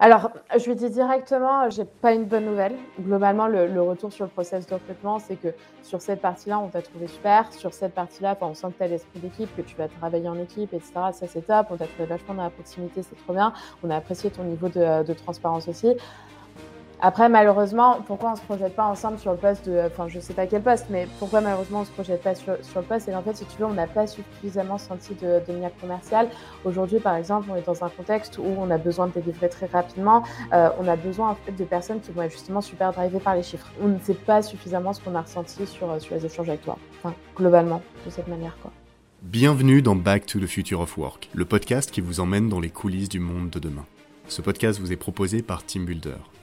Alors, je lui dis directement, j'ai pas une bonne nouvelle. Globalement, le, retour sur le process de recrutement, c'est que sur cette partie-là, on t'a trouvé super. Sur cette partie-là, on sent que tu as l'esprit d'équipe, que tu vas travailler en équipe, etc. Ça, c'est top. On t'a trouvé vachement dans la proximité, c'est trop bien. On a apprécié ton niveau de transparence aussi. Après, malheureusement, pourquoi on se projette pas ensemble sur le poste de. Enfin, je ne sais pas quel poste, mais pourquoi malheureusement on se projette pas sur, sur le poste? Et en fait, si tu veux, on n'a pas suffisamment senti de, de lien commercial. Aujourd'hui, par exemple, on est dans un contexte où on a besoin de délivrer très rapidement. Euh, on a besoin en fait, de personnes qui vont être justement super drivées par les chiffres. On ne sait pas suffisamment ce qu'on a ressenti sur, sur les échanges avec toi. Enfin, globalement, de cette manière, quoi. Bienvenue dans Back to the Future of Work, le podcast qui vous emmène dans les coulisses du monde de demain. Ce podcast vous est proposé par TeamBuilder,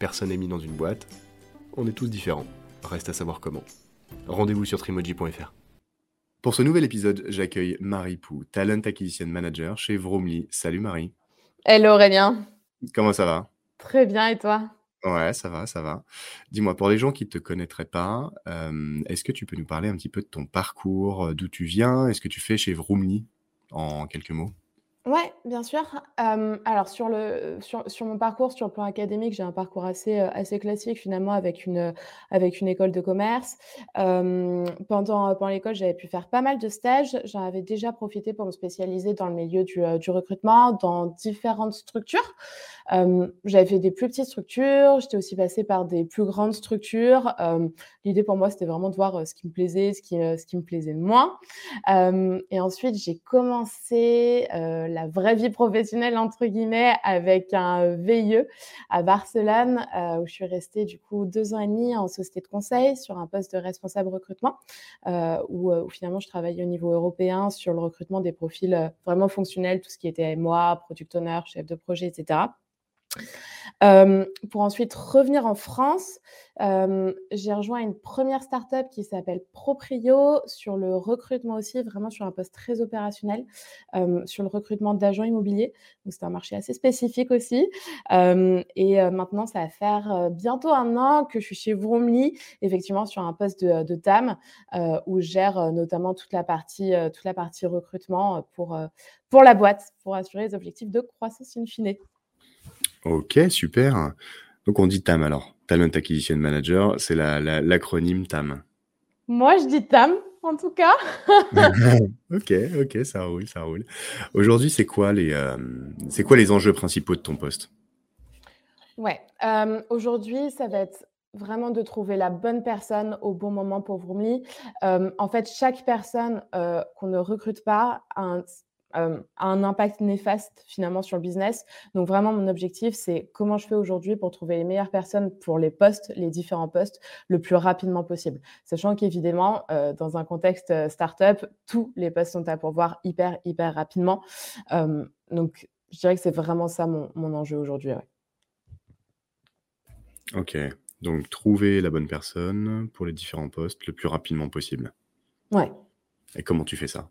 Personne n'est mis dans une boîte. On est tous différents. Reste à savoir comment. Rendez-vous sur trimoji.fr. Pour ce nouvel épisode, j'accueille Marie Pou, Talent Acquisition Manager chez Vromly. Salut Marie. Hello Aurélien. Comment ça va? Très bien et toi? Ouais, ça va, ça va. Dis-moi, pour les gens qui ne te connaîtraient pas, euh, est-ce que tu peux nous parler un petit peu de ton parcours, d'où tu viens, est-ce que tu fais chez Vromly? En quelques mots Ouais, bien sûr. alors sur le sur sur mon parcours, sur le plan académique, j'ai un parcours assez, assez classique finalement avec une, avec une école de commerce. pendant, pendant l'école, j'avais pu faire pas mal de stages. J'en avais déjà profité pour me spécialiser dans le milieu du, du recrutement, dans différentes structures. J'avais fait des plus petites structures, j'étais aussi passée par des plus grandes structures. l'idée pour moi, c'était vraiment de voir, ce qui me plaisait, ce qui, ce qui me plaisait moins. et ensuite, j'ai commencé, la vraie vie professionnelle, entre guillemets, avec un VIE à Barcelone, où je suis restée du coup deux ans et demi en société de conseil sur un poste de responsable recrutement, où, où, finalement je travaillais au niveau européen sur le recrutement des profils vraiment fonctionnels, tout ce qui était moi, product owner, chef de projet, etc pour ensuite revenir en France, j'ai rejoint une première startup qui s'appelle Proprio sur le recrutement aussi, vraiment sur un poste très opérationnel, sur le recrutement d'agents immobiliers. Donc c'est un marché assez spécifique aussi. et maintenant, ça va faire bientôt un an que je suis chez Vromly, effectivement sur un poste de, de où je gère notamment toute la partie, toute la partie recrutement pour, pour la boîte, pour assurer les objectifs de croissance in fine. Ok, super. Donc on dit TAM alors. Talent Acquisition Manager, c'est l'acronyme TAM. Moi, je dis TAM, en tout cas. ok, ok, ça roule, ça roule. Aujourd'hui, c'est quoi les, euh, quoi les enjeux principaux de ton poste? Ouais, euh, aujourd'hui, ça va être vraiment de trouver la bonne personne au bon moment pour Vroomly. en fait, chaque personne qu'on ne recrute pas a un a un impact néfaste finalement sur le business. Donc vraiment, mon objectif, c'est comment je fais aujourd'hui pour trouver les meilleures personnes pour les postes, les différents postes, le plus rapidement possible. Sachant qu'évidemment, dans un contexte startup, tous les postes sont à pourvoir hyper, hyper rapidement. donc, je dirais que c'est vraiment ça mon, mon enjeu aujourd'hui. Ok, donc trouver la bonne personne pour les différents postes le plus rapidement possible. Ouais. Et comment tu fais ça?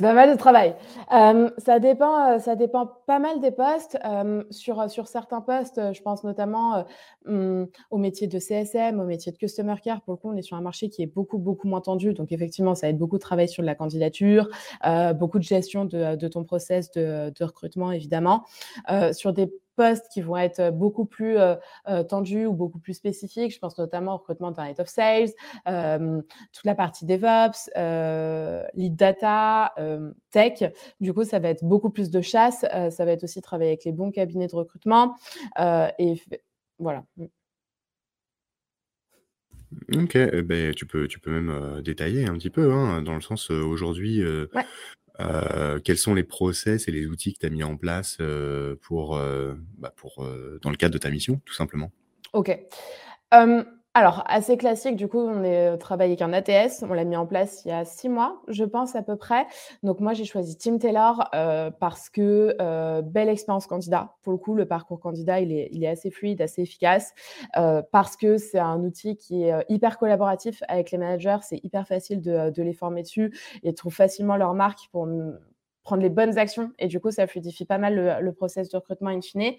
C'est pas mal de travail. ça dépend, ça dépend pas mal des postes. sur, sur certains postes, je pense notamment, mmh, au métier de CSM, au métier de customer care. Pour le coup, on est sur un marché qui est beaucoup, beaucoup moins tendu. Donc effectivement, ça va être beaucoup de travail sur la candidature, beaucoup de gestion de, ton process de, de recrutement, évidemment. sur des postes qui vont être beaucoup plus tendus ou beaucoup plus spécifiques. Je pense notamment au recrutement d'un head of sales, toute la partie DevOps, lead data, tech. Du coup, ça va être beaucoup plus de chasse. ça va être aussi travailler avec les bons cabinets de recrutement. et voilà. Mmh. Ok, eh ben, tu peux, tu peux même détailler un petit peu, hein, dans le sens aujourd'hui, euh, quels sont les process et les outils que tu as mis en place euh, pour, euh, bah, pour dans le cadre de ta mission, tout simplement Ok. Alors, assez classique, du coup, on est travaillé avec un ATS. On l'a mis en place il y a six mois, je pense, à peu près. Donc, moi, j'ai choisi Team Taylor parce que belle expérience candidat. Pour le coup, le parcours candidat, il est, assez fluide, assez efficace. parce que c'est un outil qui est hyper collaboratif avec les managers. C'est hyper facile de, les former dessus et de trouver facilement leur marque pour prendre les bonnes actions et du coup ça fluidifie pas mal le, le process de recrutement in fine.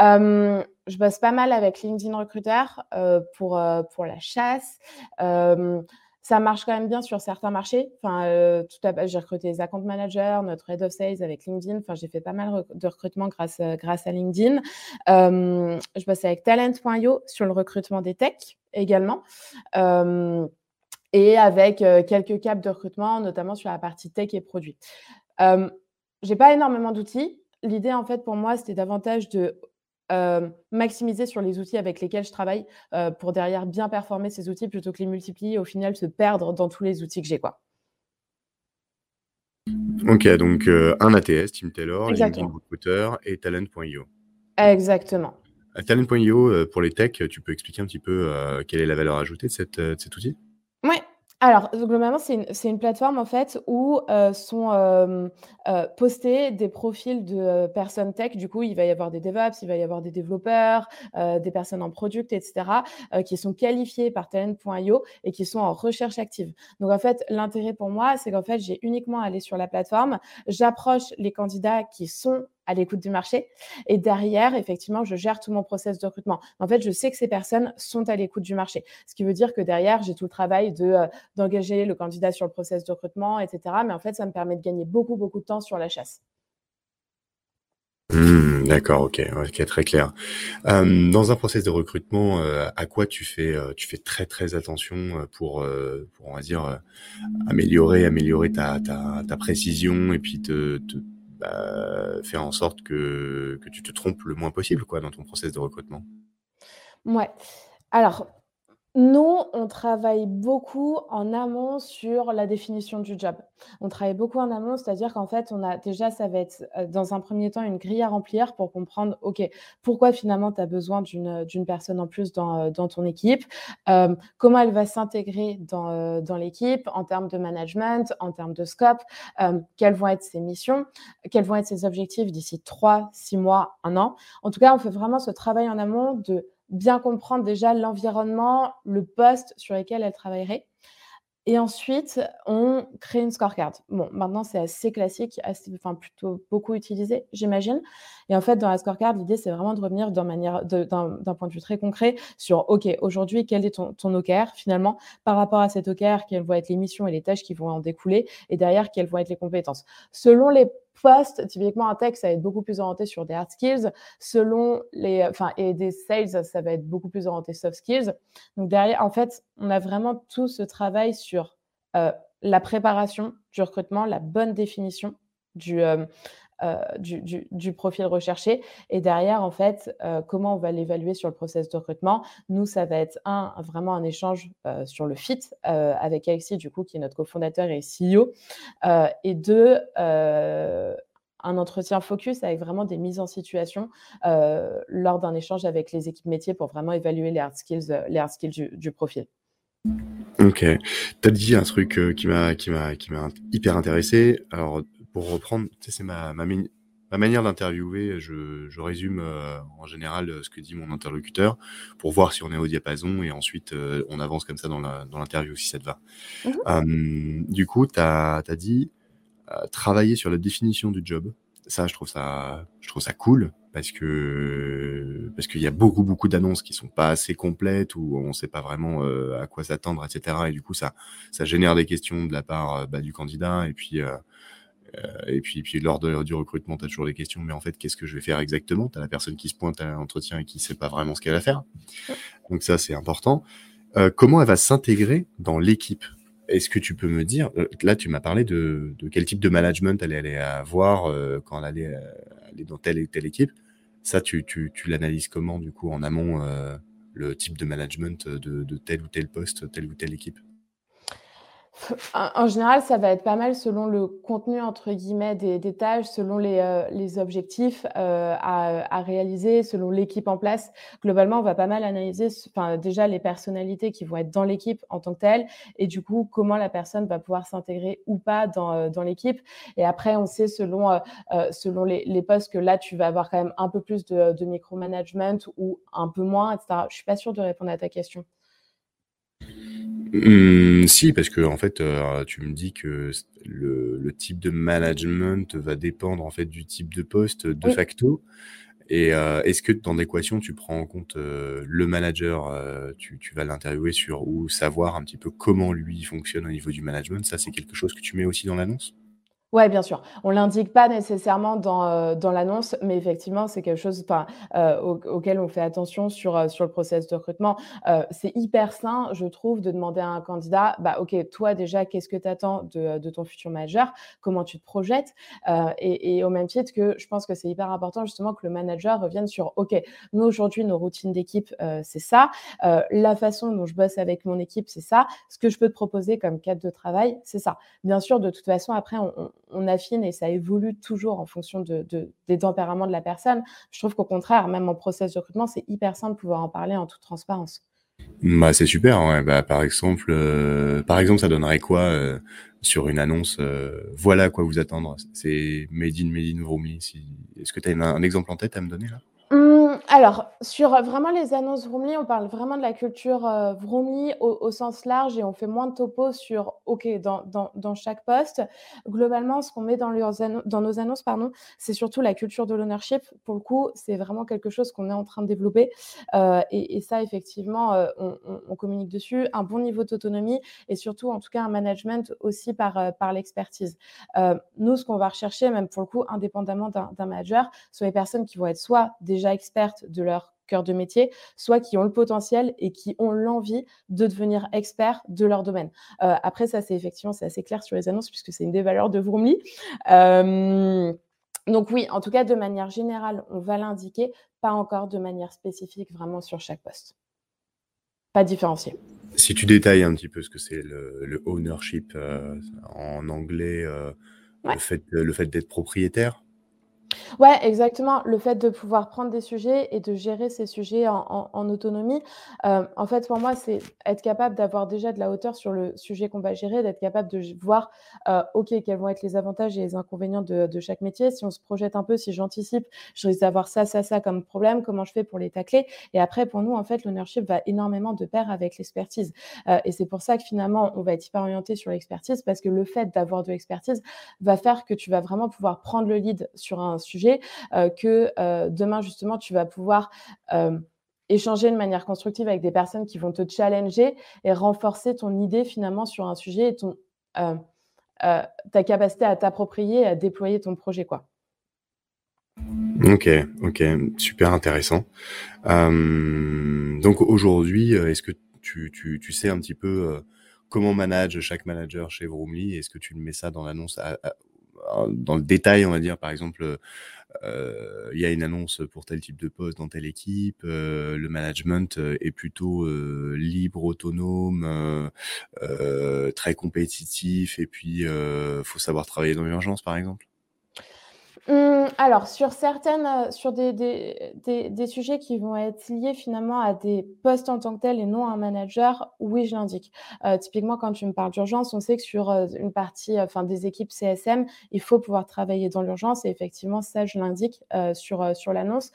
Euh, je bosse pas mal avec LinkedIn Recruiter euh, pour, euh, pour la chasse. Ça marche quand même bien sur certains marchés. Enfin, tout j'ai recruté les account managers, notre head of sales avec LinkedIn. Enfin, j'ai fait pas mal de recrutement grâce, grâce à LinkedIn. je bosse avec talent.io sur le recrutement des techs également et avec quelques caps de recrutement, notamment sur la partie tech et produits. Euh, j'ai pas énormément d'outils. L'idée, en fait, pour moi, c'était davantage de maximiser sur les outils avec lesquels je travaille pour derrière bien performer ces outils plutôt que les multiplier et au final se perdre dans tous les outils que j'ai. quoi. Ok, donc un ATS, Team Taylor, LinkedIn Recruiter et Talent.io. Exactement. Talent.io, pour les techs, tu peux expliquer un petit peu quelle est la valeur ajoutée de, cette, de cet outil? Alors, globalement, c'est une, une, plateforme en fait où euh, sont euh, euh, postés des profils de personnes tech. Du coup, il va y avoir des DevOps, il va y avoir des développeurs, des personnes en product, etc., qui sont qualifiés par talent.io et qui sont en recherche active. Donc, en fait, l'intérêt pour moi, c'est qu'en fait, j'ai uniquement à aller sur la plateforme, j'approche les candidats qui sont à l'écoute du marché. Et derrière, effectivement, je gère tout mon process de recrutement. En fait, je sais que ces personnes sont à l'écoute du marché. Ce qui veut dire que derrière, j'ai tout le travail de euh, d'engager le candidat sur le process de recrutement, etc. Mais en fait, ça me permet de gagner beaucoup, beaucoup de temps sur la chasse. Mmh, d'accord, ok, ok, très clair. Euh, dans un process de recrutement, euh, à quoi tu fais, tu fais très très attention pour, on va dire, améliorer, améliorer ta, ta, précision et puis te bah, faire en sorte que, que tu te trompes le moins possible quoi, dans ton process de recrutement. Ouais. Alors, nous, on travaille beaucoup en amont sur la définition du job. On travaille beaucoup en amont, c'est-à-dire qu'en fait, on a déjà, ça va être euh, dans un premier temps une grille à remplir pour comprendre, OK, pourquoi finalement tu as besoin d'une personne en plus dans, euh, ton équipe, euh, comment elle va s'intégrer dans, dans l'équipe en termes de management, en termes de scope, quelles vont être ses missions, quels vont être ses objectifs d'ici trois, six mois, un an? En tout cas, on fait vraiment ce travail en amont de bien comprendre déjà l'environnement, le poste sur lequel elle travaillerait. Et ensuite, on crée une scorecard. Bon, maintenant, c'est assez classique, assez, enfin, plutôt beaucoup utilisé, j'imagine. Et en fait, dans la scorecard, l'idée, c'est vraiment de revenir d'un point de vue très concret sur, OK, aujourd'hui, quel est ton, ton OKR finalement Par rapport à cet OKR, quelles vont être les missions et les tâches qui vont en découler Et derrière, quelles vont être les compétences Selon les poste, typiquement un tech, ça va être beaucoup plus orienté sur des hard skills. Selon les, enfin, et des sales, ça va être beaucoup plus orienté soft skills. Donc derrière, en fait, on a vraiment tout ce travail sur euh, la préparation du recrutement, la bonne définition du, euh, du, du, profil recherché. Et derrière, en fait, comment on va l'évaluer sur le process de recrutement? Nous, ça va être un, vraiment un échange sur le fit avec Alexis, du coup, qui est notre cofondateur et CEO. et deux, un entretien focus avec vraiment des mises en situation lors d'un échange avec les équipes métiers pour vraiment évaluer les hard skills, les hard skills du profil. Ok. Tu as dit un truc euh, qui m'a qui m'a hyper intéressé. Alors pour reprendre, tu sais, c'est ma, ma, ma manière d'interviewer. Je, je résume euh, en général euh, ce que dit mon interlocuteur pour voir si on est au diapason et ensuite on avance comme ça dans la dans l'interview si ça te va. Mmh du coup, tu as, as, dit travailler sur la définition du job. Ça, je trouve ça je trouve ça cool parce que parce qu'il y a beaucoup beaucoup d'annonces qui sont pas assez complètes ou on sait pas vraiment euh, à quoi s'attendre, etc. Et du coup, ça ça génère des questions de la part euh, bah, du candidat et puis euh, et puis, puis lors de, du recrutement, tu as toujours des questions, mais en fait, qu'est-ce que je vais faire exactement? Tu as la personne qui se pointe à l'entretien et qui sait pas vraiment ce qu'elle va faire. Donc ça, c'est important. comment elle va s'intégrer dans l'équipe? Est-ce que tu peux me dire, là, tu m'as parlé de, de, quel type de management elle allait avoir quand elle allait aller dans telle et telle équipe? Ça, tu, tu, tu l'analyses comment, du coup, en amont, euh, le type de management de, de tel ou tel poste, telle ou telle équipe? En général, ça va être pas mal selon le contenu entre guillemets des, tâches, selon les, euh, objectifs euh, à, réaliser, selon l'équipe en place. Globalement, on va pas mal analyser déjà les personnalités qui vont être dans l'équipe en tant que telles et du coup comment la personne va pouvoir s'intégrer ou pas dans, euh, l'équipe. Et après, on sait selon, selon les, les, postes que là, tu vas avoir quand même un peu plus de, de micromanagement ou un peu moins, etc. Je suis pas sûre de répondre à ta question. Mmh, si, parce que en fait, euh, tu me dis que le, le, type de management va dépendre en fait du type de poste de facto. Et euh, est-ce que dans l'équation, tu prends en compte euh, le manager, euh, tu, tu, vas l'interviewer sur ou savoir un petit peu comment lui fonctionne au niveau du management? Ça, c'est quelque chose que tu mets aussi dans l'annonce? Oui, bien sûr. On ne l'indique pas nécessairement dans, euh, dans l'annonce, mais effectivement, c'est quelque chose euh, auquel on fait attention sur, euh, sur le process de recrutement. c'est hyper sain, je trouve, de demander à un candidat, bah, OK, toi déjà, qu'est-ce que tu attends de, de, ton futur manager? Comment tu te projettes? Et, et, au même titre que je pense que c'est hyper important justement que le manager revienne sur, OK, nous aujourd'hui, nos routines d'équipe, c'est ça. la façon dont je bosse avec mon équipe, c'est ça. Ce que je peux te proposer comme cadre de travail, c'est ça. Bien sûr, de toute façon, après, on affine et ça évolue toujours en fonction de, des tempéraments de la personne. Je trouve qu'au contraire, même en process de recrutement, c'est hyper simple de pouvoir en parler en toute transparence. Bah, c'est super. Bah, par exemple, euh, par exemple, ça donnerait quoi euh, sur une annonce euh, Voilà à quoi vous attendre? C'est Made in Made in Si... Est-ce que tu as un exemple en tête à me donner là? Alors, sur, euh, vraiment les annonces Vroomly, on parle vraiment de la culture, heu, au sens large et on fait moins de topo sur OK, dans dans dans chaque poste. Globalement, ce qu'on met dans nos annonces, pardon, c'est surtout la culture de l'ownership. Pour le coup, c'est vraiment quelque chose qu'on est en train de développer, heu et ça effectivement, heu, on communique dessus. Un bon niveau d'autonomie et surtout, en tout cas, un management aussi par, par l'expertise. Nous, ce qu'on va rechercher, même pour le coup, indépendamment d'un manager, sont les personnes qui vont être soit déjà expertes de leur cœur de métier, soit qui ont le potentiel et qui ont l'envie de devenir experts de leur domaine. Euh, après, ça, c'est effectivement, c'est assez clair sur les annonces puisque c'est une des valeurs de Vroomly. Euh, donc oui, en tout cas, de manière générale, on va l'indiquer, pas encore de manière spécifique vraiment sur chaque poste. Pas différencié. Si tu détailles un petit peu ce que c'est le, ownership euh, en anglais, le fait, le fait d'être propriétaire, Ouais, exactement. Le fait de pouvoir prendre des sujets et de gérer ces sujets en, autonomie. Euh, en fait, pour moi, c'est être capable d'avoir déjà de la hauteur sur le sujet qu'on va gérer, d'être capable de voir, euh, OK, quels vont être les avantages et les inconvénients de, de chaque métier. Si on se projette un peu, si j'anticipe, je risque d'avoir ça, ça, ça comme problème, comment je fais pour les tacler? Et après, pour nous, en fait, l'ownership va énormément de pair avec l'expertise. Euh, et c'est pour ça que finalement, on va être hyper orienté sur l'expertise parce que le fait d'avoir de l'expertise va faire que tu vas vraiment pouvoir prendre le lead sur un sujet, euh, que euh, demain, justement, tu vas pouvoir euh, échanger de manière constructive avec des personnes qui vont te challenger et renforcer ton idée finalement sur un sujet et ton, ta capacité à t'approprier et à déployer ton projet. quoi. Ok, ok, super intéressant. donc aujourd'hui, est-ce que tu, tu, tu, sais un petit peu comment manage chaque manager chez Vroomly? Est-ce que tu mets ça dans l'annonce dans le détail, on va dire, par exemple, euh, il y a une annonce pour tel type de poste dans telle équipe, euh, le management est plutôt euh, libre, autonome, très compétitif, et puis faut savoir travailler dans l'urgence, par exemple. Mmh, alors, sur certaines, euh, sur des des des sujets qui vont être liés finalement à des postes en tant que tels et non à un manager, oui, je l'indique. Heu, typiquement, quand tu me parles d'urgence, on sait que sur, heu, une partie, enfin des équipes CSM, il faut pouvoir travailler dans l'urgence et effectivement ça, je l'indique, sur, sur l'annonce.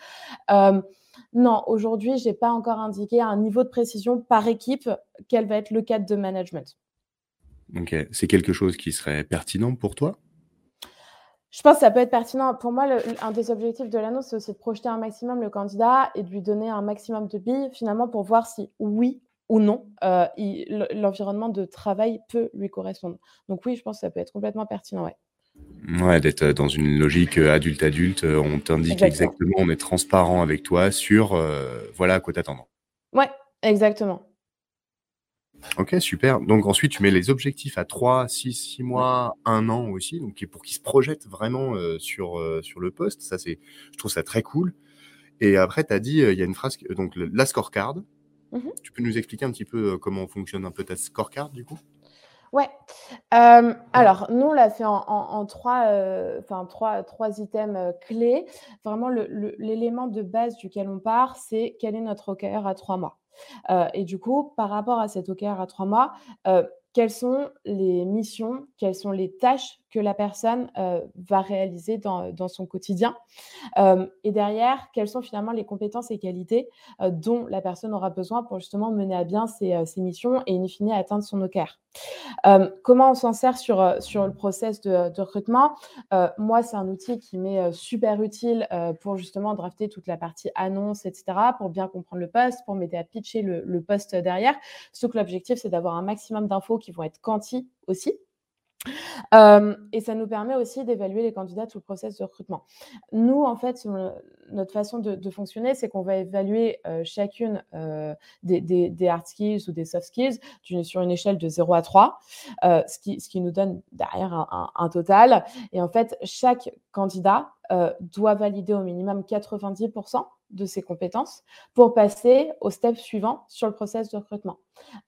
non, aujourd'hui, j'ai pas encore indiqué un niveau de précision par équipe, quel va être le cadre de management. OK. C'est quelque chose qui serait pertinent pour toi? Je pense que ça peut être pertinent. Pour moi, un des objectifs de l'annonce, c'est aussi de projeter un maximum le candidat et de lui donner un maximum de billes, finalement, pour voir si oui ou non, euh, l'environnement de travail peut lui correspondre. Donc oui, je pense que ça peut être complètement pertinent, ouais. Ouais, d'être dans une logique euh, adulte-adulte, euh, on t'indique exactement. on est transparent avec toi sur voilà à quoi t'attendre. Ouais, exactement. Ok, super. Donc ensuite, tu mets les objectifs à 3, 6, 6 mois, 1 an aussi, donc pour qu'ils se projettent vraiment euh, sur, euh, sur le poste. Ça, c'est, je trouve ça très cool. Et après, tu as dit, euh, il y a une phrase, donc la scorecard. Mmh tu peux nous expliquer un petit peu comment fonctionne un peu ta scorecard du coup? Ouais. alors, nous, on l'a fait en, trois, enfin trois, trois items clés. Vraiment, l'élément de base duquel on part, c'est quel est notre OKR à trois mois. Euh, et du coup, par rapport à cet OKR à trois mois, euh, quelles sont les missions, quelles sont les tâches que la personne euh, va réaliser dans, son quotidien. Euh, et derrière, quelles sont finalement les compétences et qualités euh, dont la personne aura besoin pour justement mener à bien ses, missions et in fine atteindre son OKR. comment on s'en sert sur, le process de, recrutement? Moi, c'est un outil qui m'est super utile pour justement drafter toute la partie annonce, etc., pour bien comprendre le poste, pour m'aider à pitcher le, poste derrière. Sauf que l'objectif, c'est d'avoir un maximum d'infos qui vont être quanti aussi et ça nous permet aussi d'évaluer les candidats tout le process de recrutement. Nous, en fait, notre façon de, fonctionner, c'est qu'on va évaluer chacune des, hard skills ou des soft skills sur une échelle de 0 à 3, ce, qui, nous donne derrière un, total. Et en fait, chaque candidat doit valider au minimum 90% de ses compétences pour passer au step suivant sur le process de recrutement.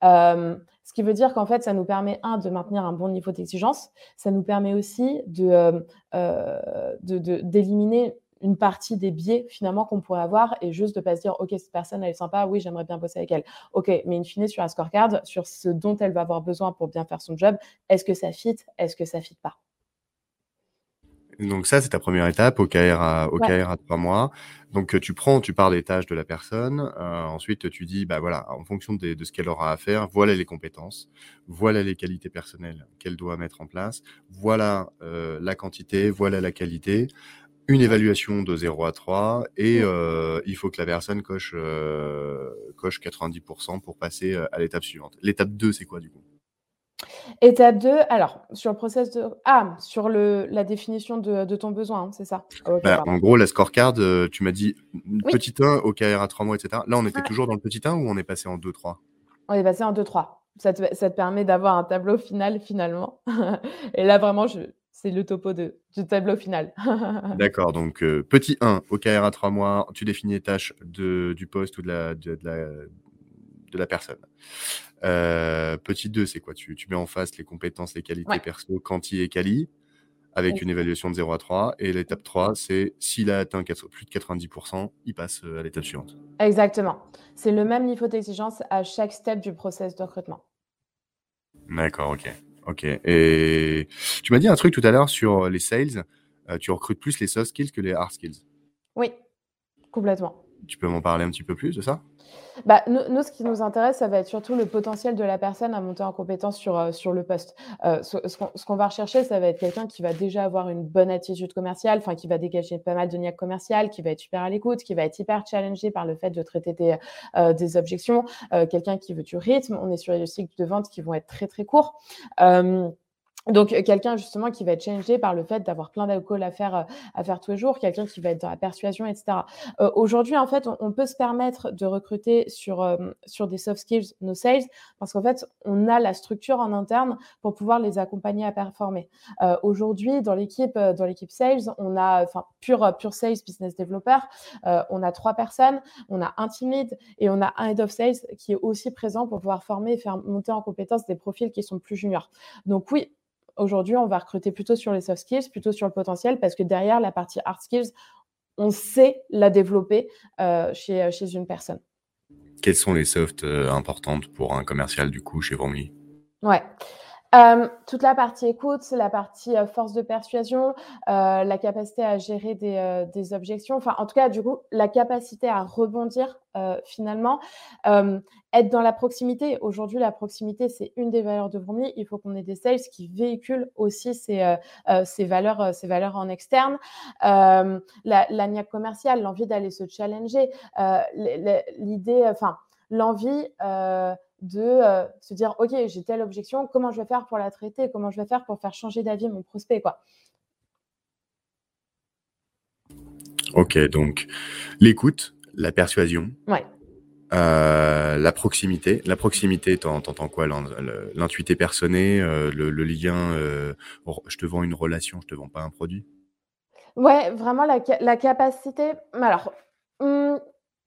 Euh, ce qui veut dire qu'en fait, ça nous permet, un, de maintenir un bon niveau d'exigence, ça nous permet aussi de, euh, euh, d'éliminer une partie des biais finalement qu'on pourrait avoir et juste de pas se dire ok cette personne elle est sympa oui j'aimerais bien bosser avec elle. Ok mais in fine sur un scorecard sur ce dont elle va avoir besoin pour bien faire son job est-ce que ça fit est-ce que ça fit pas? Donc ça, c'est ta première étape, au à, au à trois mois. Donc tu prends, tu pars des tâches de la personne. Euh, ensuite, tu dis, bah voilà, en fonction de, ce qu'elle aura à faire, voilà les compétences, voilà les qualités personnelles qu'elle doit mettre en place, voilà euh, la quantité, voilà la qualité. Une évaluation de 0 à 3 et euh, il faut que la personne coche, coche 90% pour passer à l'étape suivante. L'étape 2, c'est quoi du coup? Étape 2, alors sur le process de ah, sur le la définition de de ton besoin, hein, c'est ça? Bah, en gros, la scorecard, euh, tu m'as dit petit 1, OKR à 3 mois, etc. Là, on était toujours dans le petit 1 ou on est passé en 2-3? On est passé en 2-3. Ça te ça te permet d'avoir un tableau final finalement et là vraiment je c'est le topo de du tableau final. D'accord, donc euh, petit 1, OKR à 3 mois, tu définis les tâches de du poste ou de la de la de la personne. Euh, petit 2, c'est quoi? Tu, tu, mets en face les compétences, les qualités perso, quanti et quali, avec une évaluation de 0 à 3. Et l'étape 3, c'est s'il a atteint plus de 90%, il passe euh, à l'étape suivante. Exactement. C'est le même niveau d'exigence à chaque step du process de recrutement. D'accord, ok. Ok. Et tu m'as dit un truc tout à l'heure sur les sales. Euh, tu recrutes plus les soft skills que les hard skills. Oui, complètement. Tu peux m'en parler un petit peu plus de ça? Bah, nous, ce qui nous intéresse, ça va être surtout le potentiel de la personne à monter en compétence sur, euh, sur le poste. Euh, ce, qu'on va rechercher, ça va être quelqu'un qui va déjà avoir une bonne attitude commerciale, qui va dégager pas mal de niaque commercial, qui va être super à l'écoute, qui va être hyper challengé par le fait de traiter des, euh, des objections, quelqu'un qui veut du rythme. On est sur des cycles de vente qui vont être très très courts. Donc, euh, quelqu'un justement qui va être changé par le fait d'avoir plein d'alcool à faire, euh, à faire tous les jours, quelqu'un qui va être dans la persuasion, etc. Euh, aujourd'hui, en fait, on, peut se permettre de recruter sur, sur des soft skills nos sales parce qu'en fait, on a la structure en interne pour pouvoir les accompagner à performer. Aujourd'hui, dans l'équipe, dans l'équipe sales, on a, enfin, pure, pure sales business developer, on a trois personnes, on a un team lead et on a un head of sales qui est aussi présent pour pouvoir former et faire monter en compétence des profils qui sont plus juniors. Donc oui, Aujourd'hui, on va recruter plutôt sur les soft skills, plutôt sur le potentiel, parce que derrière la partie hard skills, on sait la développer euh, chez, euh, chez une personne. Quelles sont les softs euh, importantes pour un commercial du coup chez Vormi Ouais. Toute la partie écoute, la partie force de persuasion, la capacité à gérer des, des, objections, enfin en tout cas du coup la capacité à rebondir finalement, être dans la proximité. Aujourd'hui la proximité c'est une des valeurs de Vromly. Il faut qu'on ait des sales qui véhiculent aussi ces, ces valeurs, ces valeurs en externe. la, la commerciale, l'envie d'aller se challenger, l'idée, enfin l'envie de euh, se dire ok j'ai telle objection comment je vais faire pour la traiter comment je vais faire pour faire changer d'avis mon prospect quoi. Ok donc l'écoute la persuasion ouais. Euh, la proximité. La proximité t'entends quoi l'intuité personnée euh, le, lien je te vends une relation je te vends pas un produit? Ouais vraiment la, la capacité alors hmm,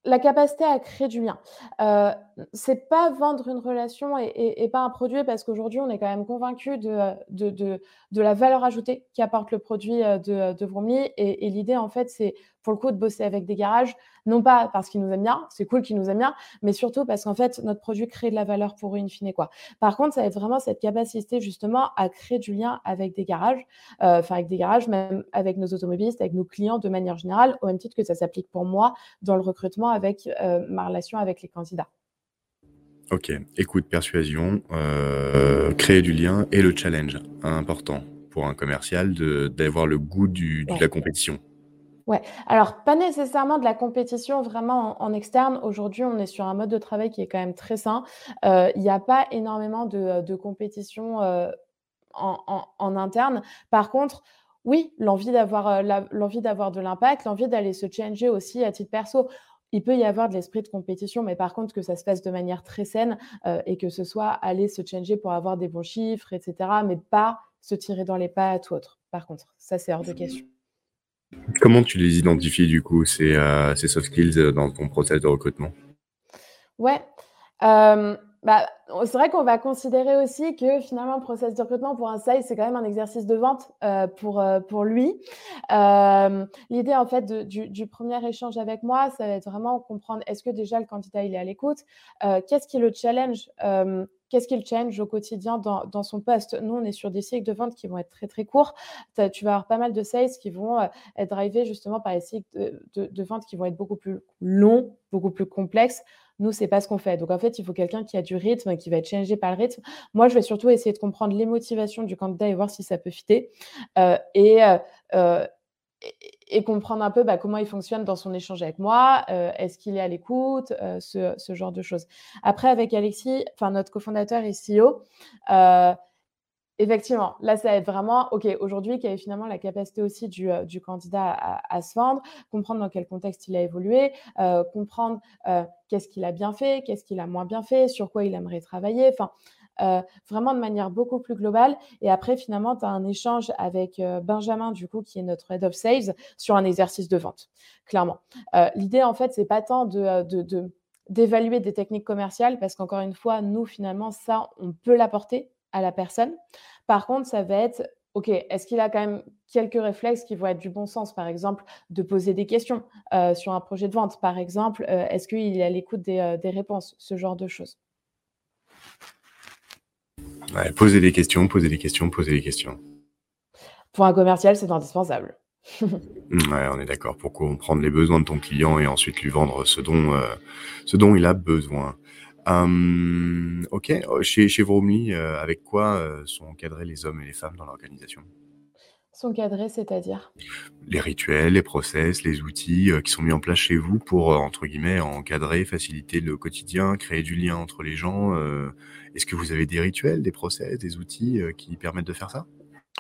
la capacité à créer du lien. Euh, c'est pas vendre une relation et, pas un produit parce qu'aujourd'hui, on est quand même convaincu de, la valeur ajoutée qu'apporte le produit euh, de, de et l'idée, en fait, c'est pour le coup de bosser avec des garages, non pas parce qu'ils nous aiment bien, c'est cool qu'ils nous aiment bien, mais surtout parce qu'en fait, notre produit crée de la valeur pour eux in fine. Quoi. Par contre, ça va être vraiment cette capacité justement à créer du lien avec des garages, euh, enfin avec des garages, même avec nos automobilistes, avec nos clients de manière générale, au même titre que ça s'applique pour moi dans le recrutement avec euh, ma relation avec les candidats. Ok, écoute, persuasion, euh, créer du lien et le challenge, important pour un commercial d'avoir le goût du, de la compétition. Ouais, alors pas nécessairement de la compétition vraiment en, externe. Aujourd'hui, on est sur un mode de travail qui est quand même très sain. Euh, il n'y a pas énormément de, de compétition euh, en, en, interne. Par contre, oui, l'envie d'avoir euh, l'envie d'avoir de l'impact, l'envie d'aller se changer aussi à titre perso. Il peut y avoir de l'esprit de compétition, mais par contre que ça se fasse de manière très saine et que ce soit aller se changer pour avoir des bons chiffres, etc., mais pas se tirer dans les pattes ou autre. Par contre, ça c'est hors de question. Comment tu les identifies du coup, ces, euh, soft skills euh, dans ton process de recrutement? Ouais. Euh, bah, c'est vrai qu'on va considérer aussi que finalement, le process de recrutement pour un sales, c'est quand même un exercice de vente pour, pour lui. L'idée, en fait, du, du, premier échange avec moi, ça va être vraiment comprendre est-ce que déjà le candidat, il est à l'écoute? Qu'est-ce qui le challenge? Qu'est-ce qu'il change au quotidien dans, son poste? Nous, on est sur des cycles de vente qui vont être très, très courts. Tu vas avoir pas mal de sales qui vont euh, être drivés justement par les cycles de, de, vente qui vont être beaucoup plus longs, beaucoup plus complexes. Nous, c'est pas ce qu'on fait. Donc, en fait, il faut quelqu'un qui a du rythme, qui va être changé par le rythme. Moi, je vais surtout essayer de comprendre les motivations du candidat et voir si ça peut fitter. Euh, et, euh, et, comprendre un peu bah, comment il fonctionne dans son échange avec moi, euh, est-ce qu'il est à l'écoute, euh, ce, genre de choses. Après, avec Alexis, enfin notre cofondateur et CEO, euh, effectivement, là, ça être vraiment, OK, aujourd'hui, quelle est finalement la capacité aussi du, du candidat à, à, se vendre, comprendre dans quel contexte il a évolué, comprendre qu'est-ce qu'il a bien fait, qu'est-ce qu'il a moins bien fait, sur quoi il aimerait travailler. Enfin, euh, vraiment de manière beaucoup plus globale. Et après, finalement, tu as un échange avec euh, Benjamin, du coup, qui est notre head of sales, sur un exercice de vente, clairement. Euh, l'idée, en fait, c'est pas tant de, d'évaluer des techniques commerciales, parce qu'encore une fois, nous, finalement, ça, on peut l'apporter à la personne. Par contre, ça va être OK, est-ce qu'il a quand même quelques réflexes qui vont être du bon sens, par exemple, de poser des questions sur un projet de vente, par exemple, est-ce qu'il est à l'écoute des, réponses, ce genre de choses. Ouais, poser des questions, poser des questions, poser des questions. Pour un commercial, c'est indispensable. ouais, on est d'accord. Pour comprendre les besoins de ton client et ensuite lui vendre ce dont, euh, ce dont il a besoin. Hum, ok, chez, chez Vromly, euh, avec quoi euh, sont encadrés les hommes et les femmes dans l'organisation? Sont cadrés, c'est-à-dire? Les rituels, les process, les outils qui sont mis en place chez vous pour, entre guillemets, encadrer, faciliter le quotidien, créer du lien entre les gens. Est-ce que vous avez des rituels, des process, des outils qui permettent de faire ça?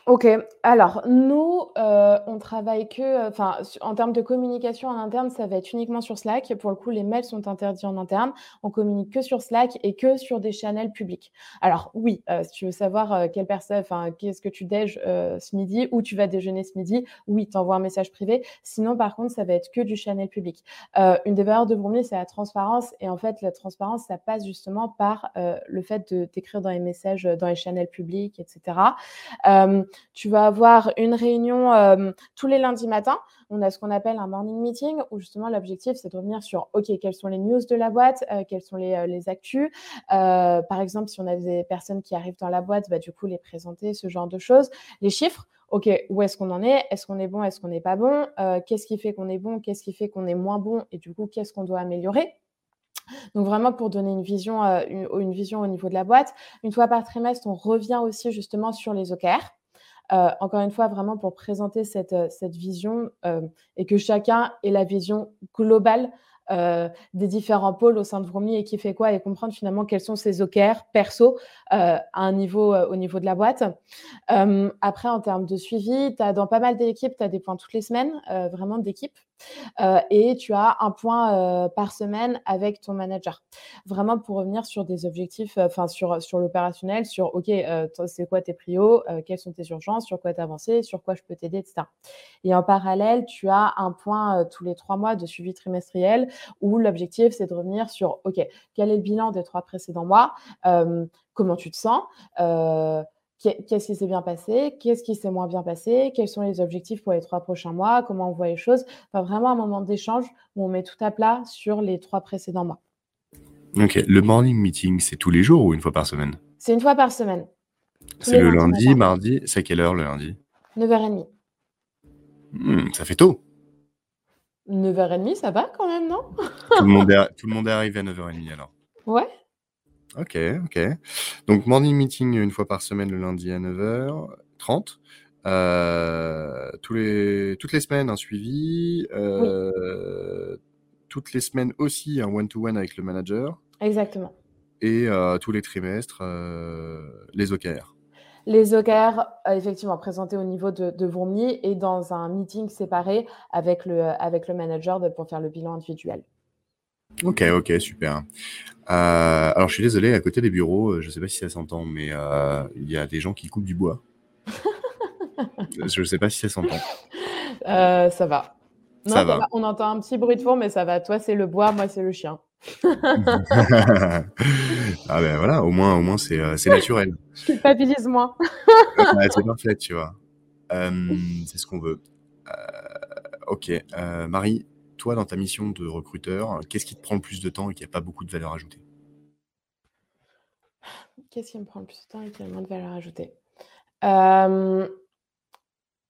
OK. Alors nous, heu, on travaille que, enfin, en termes de communication en interne, ça va être uniquement sur Slack. Pour le coup, les mails sont interdits en interne. On communique que sur Slack et que sur des channels publics. Alors oui, heu, si tu veux savoir, quelle personne enfin, qu'est-ce que tu déj, ce midi, où tu vas déjeuner ce midi, oui, tu envoies un message privé. Sinon, par contre, ça va être que du channel public. Une des valeurs de Vroomly, c'est la transparence et en fait, la transparence, ça passe justement par, le fait de d'écrire dans les messages, dans les channels publics et cetera. Tu vas avoir une réunion euh, tous les lundis matins. On a ce qu'on appelle un morning meeting où justement l'objectif c'est de revenir sur OK, quelles sont les news de la boîte, euh, quelles sont les, euh, les actus. par exemple, si on a des personnes qui arrivent dans la boîte, bah, du coup les présenter, ce genre de choses. Les chiffres, OK, où est-ce qu'on en est? Est-ce qu'on est bon? Est-ce qu'on n'est pas bon? Qu'est-ce qui fait qu'on est bon? Qu'est-ce qui fait qu'on est moins bon? Et du coup, qu'est-ce qu'on doit améliorer? Donc vraiment pour donner une vision, une, vision au niveau de la boîte. Une fois par trimestre, on revient aussi justement sur les OKR. Euh, encore une fois, vraiment pour présenter cette, euh, cette vision euh, et que chacun ait la vision globale des différents pôles au sein de Vromi et qui fait quoi et comprendre finalement quels sont ses OKR perso à un niveau, au niveau de la boîte. après, en termes de suivi, as, dans pas mal d'équipes, tu as des points toutes les semaines, vraiment d'équipe. Euh, et tu as un point euh, par semaine avec ton manager. Vraiment pour revenir sur des objectifs, euh, enfin sur, sur l'opérationnel, sur OK, c'est quoi tes prios, quelles sont tes urgences, sur quoi t'avancer, sur quoi je peux t'aider, etc. Et en parallèle, tu as un point tous les trois mois de suivi trimestriel où l'objectif, c'est de revenir sur OK, quel est le bilan des trois précédents mois, comment tu te sens, qu'est-ce qui s'est bien passé, qu'est-ce qui s'est moins bien passé, quels sont les objectifs pour les trois prochains mois, comment on voit les choses? Enfin, vraiment un moment d'échange où on met tout à plat sur les trois précédents mois. Ok, le morning meeting, c'est tous les jours ou une fois par semaine? C'est une fois par semaine. C'est le lundi, mardi, c'est à quelle heure le lundi? 9h30. Hmm, ça fait tôt. 9h30, ça va quand même, non? Tout, le monde est, tout le monde est arrivé à 9h30 alors. Ouais, Ok, ok. Donc, morning meeting une fois par semaine le lundi à 9h30. Euh, tous les, toutes les semaines, un suivi. Euh, toutes les semaines aussi, un one-to-one avec le manager. Exactement. Et euh, tous les trimestres, les OKR. Les OKR, effectivement, présentés au niveau de, de et dans un meeting séparé avec le, avec le manager pour faire le bilan individuel. Ok, ok, super. Euh, alors, je suis désolé, à côté des bureaux, euh, je ne sais pas si ça s'entend, mais euh, il y a des gens qui coupent du bois. je ne sais pas si ça s'entend. ça va. ça, va. On entend un petit bruit de fond, mais ça va. Toi, c'est le bois, moi, c'est le chien. ah ben voilà, au moins, au moins c'est naturel. Je culpabilise moins. c'est parfait, tu vois. c'est ce qu'on veut. ok, Marie, toi, dans ta mission de recruteur, qu'est-ce qui te prend le plus de temps et qui n'a pas beaucoup de valeur ajoutée? Qu'est-ce qui me prend le plus de temps et qui a moins de valeur ajoutée? Euh,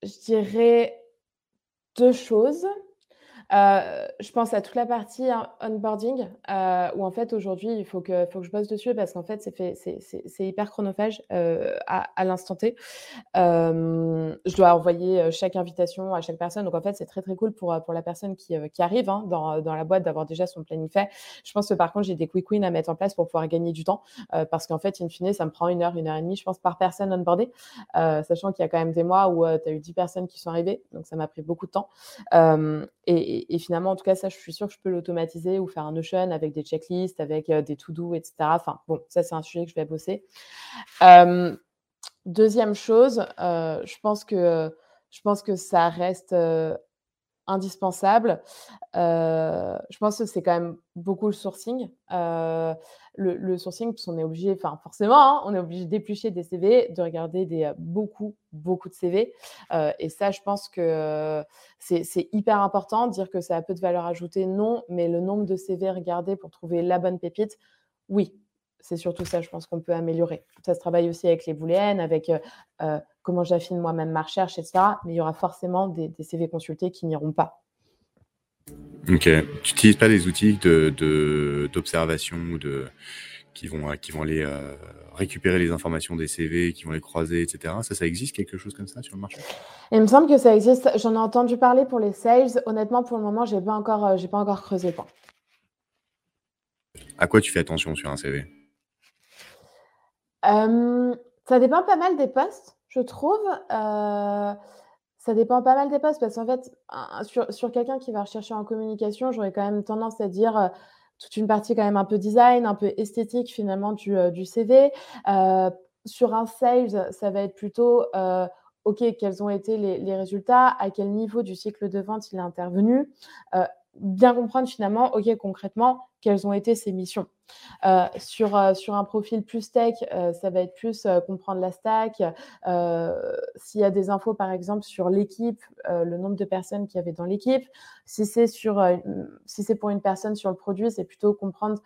Je dirais deux choses. Euh, je pense à toute la partie hein, onboarding, euh, où en fait aujourd'hui il faut que, je bosse dessus parce qu'en fait c'est hyper chronophage euh, à, l'instant T. je dois envoyer chaque invitation à chaque personne, donc en fait c'est très très cool pour, la personne qui, arrive hein, dans, la boîte d'avoir déjà son planning fait. Je pense que par contre j'ai des quick wins à mettre en place pour pouvoir gagner du temps parce qu'en fait in fine ça me prend une heure, une heure et demie je pense par personne onboardée, sachant qu'il y a quand même des mois où tu as eu 10 personnes qui sont arrivées, donc ça m'a pris beaucoup de temps. et, finalement, en tout cas, ça, je suis sûre que je peux l'automatiser ou faire un Notion avec des checklists, avec euh, des to-do, etc. Enfin, bon, ça, c'est un sujet que je vais bosser. deuxième chose, euh, je, pense que, je pense que ça reste euh, indispensable. je pense que c'est quand même beaucoup le sourcing le, sourcing, parce qu'on est obligé, enfin forcément, hein, on est obligé d'éplucher des CV, de regarder des, euh, beaucoup, beaucoup de CV. Euh, et ça, je pense que c'est hyper important. Dire que ça a peu de valeur ajoutée, non, mais le nombre de CV regardés pour trouver la bonne pépite, oui. C'est surtout ça, je pense qu'on peut améliorer. Ça se travaille aussi avec les booléennes, avec euh, comment j'affine moi-même ma recherche, etc. Mais il y aura forcément des, des CV consultés qui n'iront pas. Ok. Tu n'utilises pas des outils d'observation de, de qui vont, qui vont aller récupérer les informations des CV, qui vont les croiser, etc. Ça, ça existe quelque chose comme ça sur le marché? Il me semble que ça existe. J'en ai entendu parler pour les sales. Honnêtement, pour le moment, j'ai pas encore, j'ai pas encore creusé le À quoi tu fais attention sur un CV Ça dépend pas mal des postes, je trouve. Ça dépend pas mal des postes parce qu'en fait, sur, sur quelqu'un qui va rechercher en communication, j'aurais quand même tendance à dire toute une partie quand même un peu design, un peu esthétique finalement du, euh, du CV. Euh, sur un sales, ça va être plutôt euh, OK, quels ont été les, les, résultats, à quel niveau du cycle de vente il est intervenu, bien comprendre finalement, OK, concrètement, quelles ont été ses missions. Euh, sur, euh, sur un profil plus tech, euh, ça va être plus comprendre la stack. S'il y a des infos, par exemple, sur l'équipe, le nombre de personnes qu'il y avait dans l'équipe. Si c'est si pour une personne sur le produit, c'est plutôt comprendre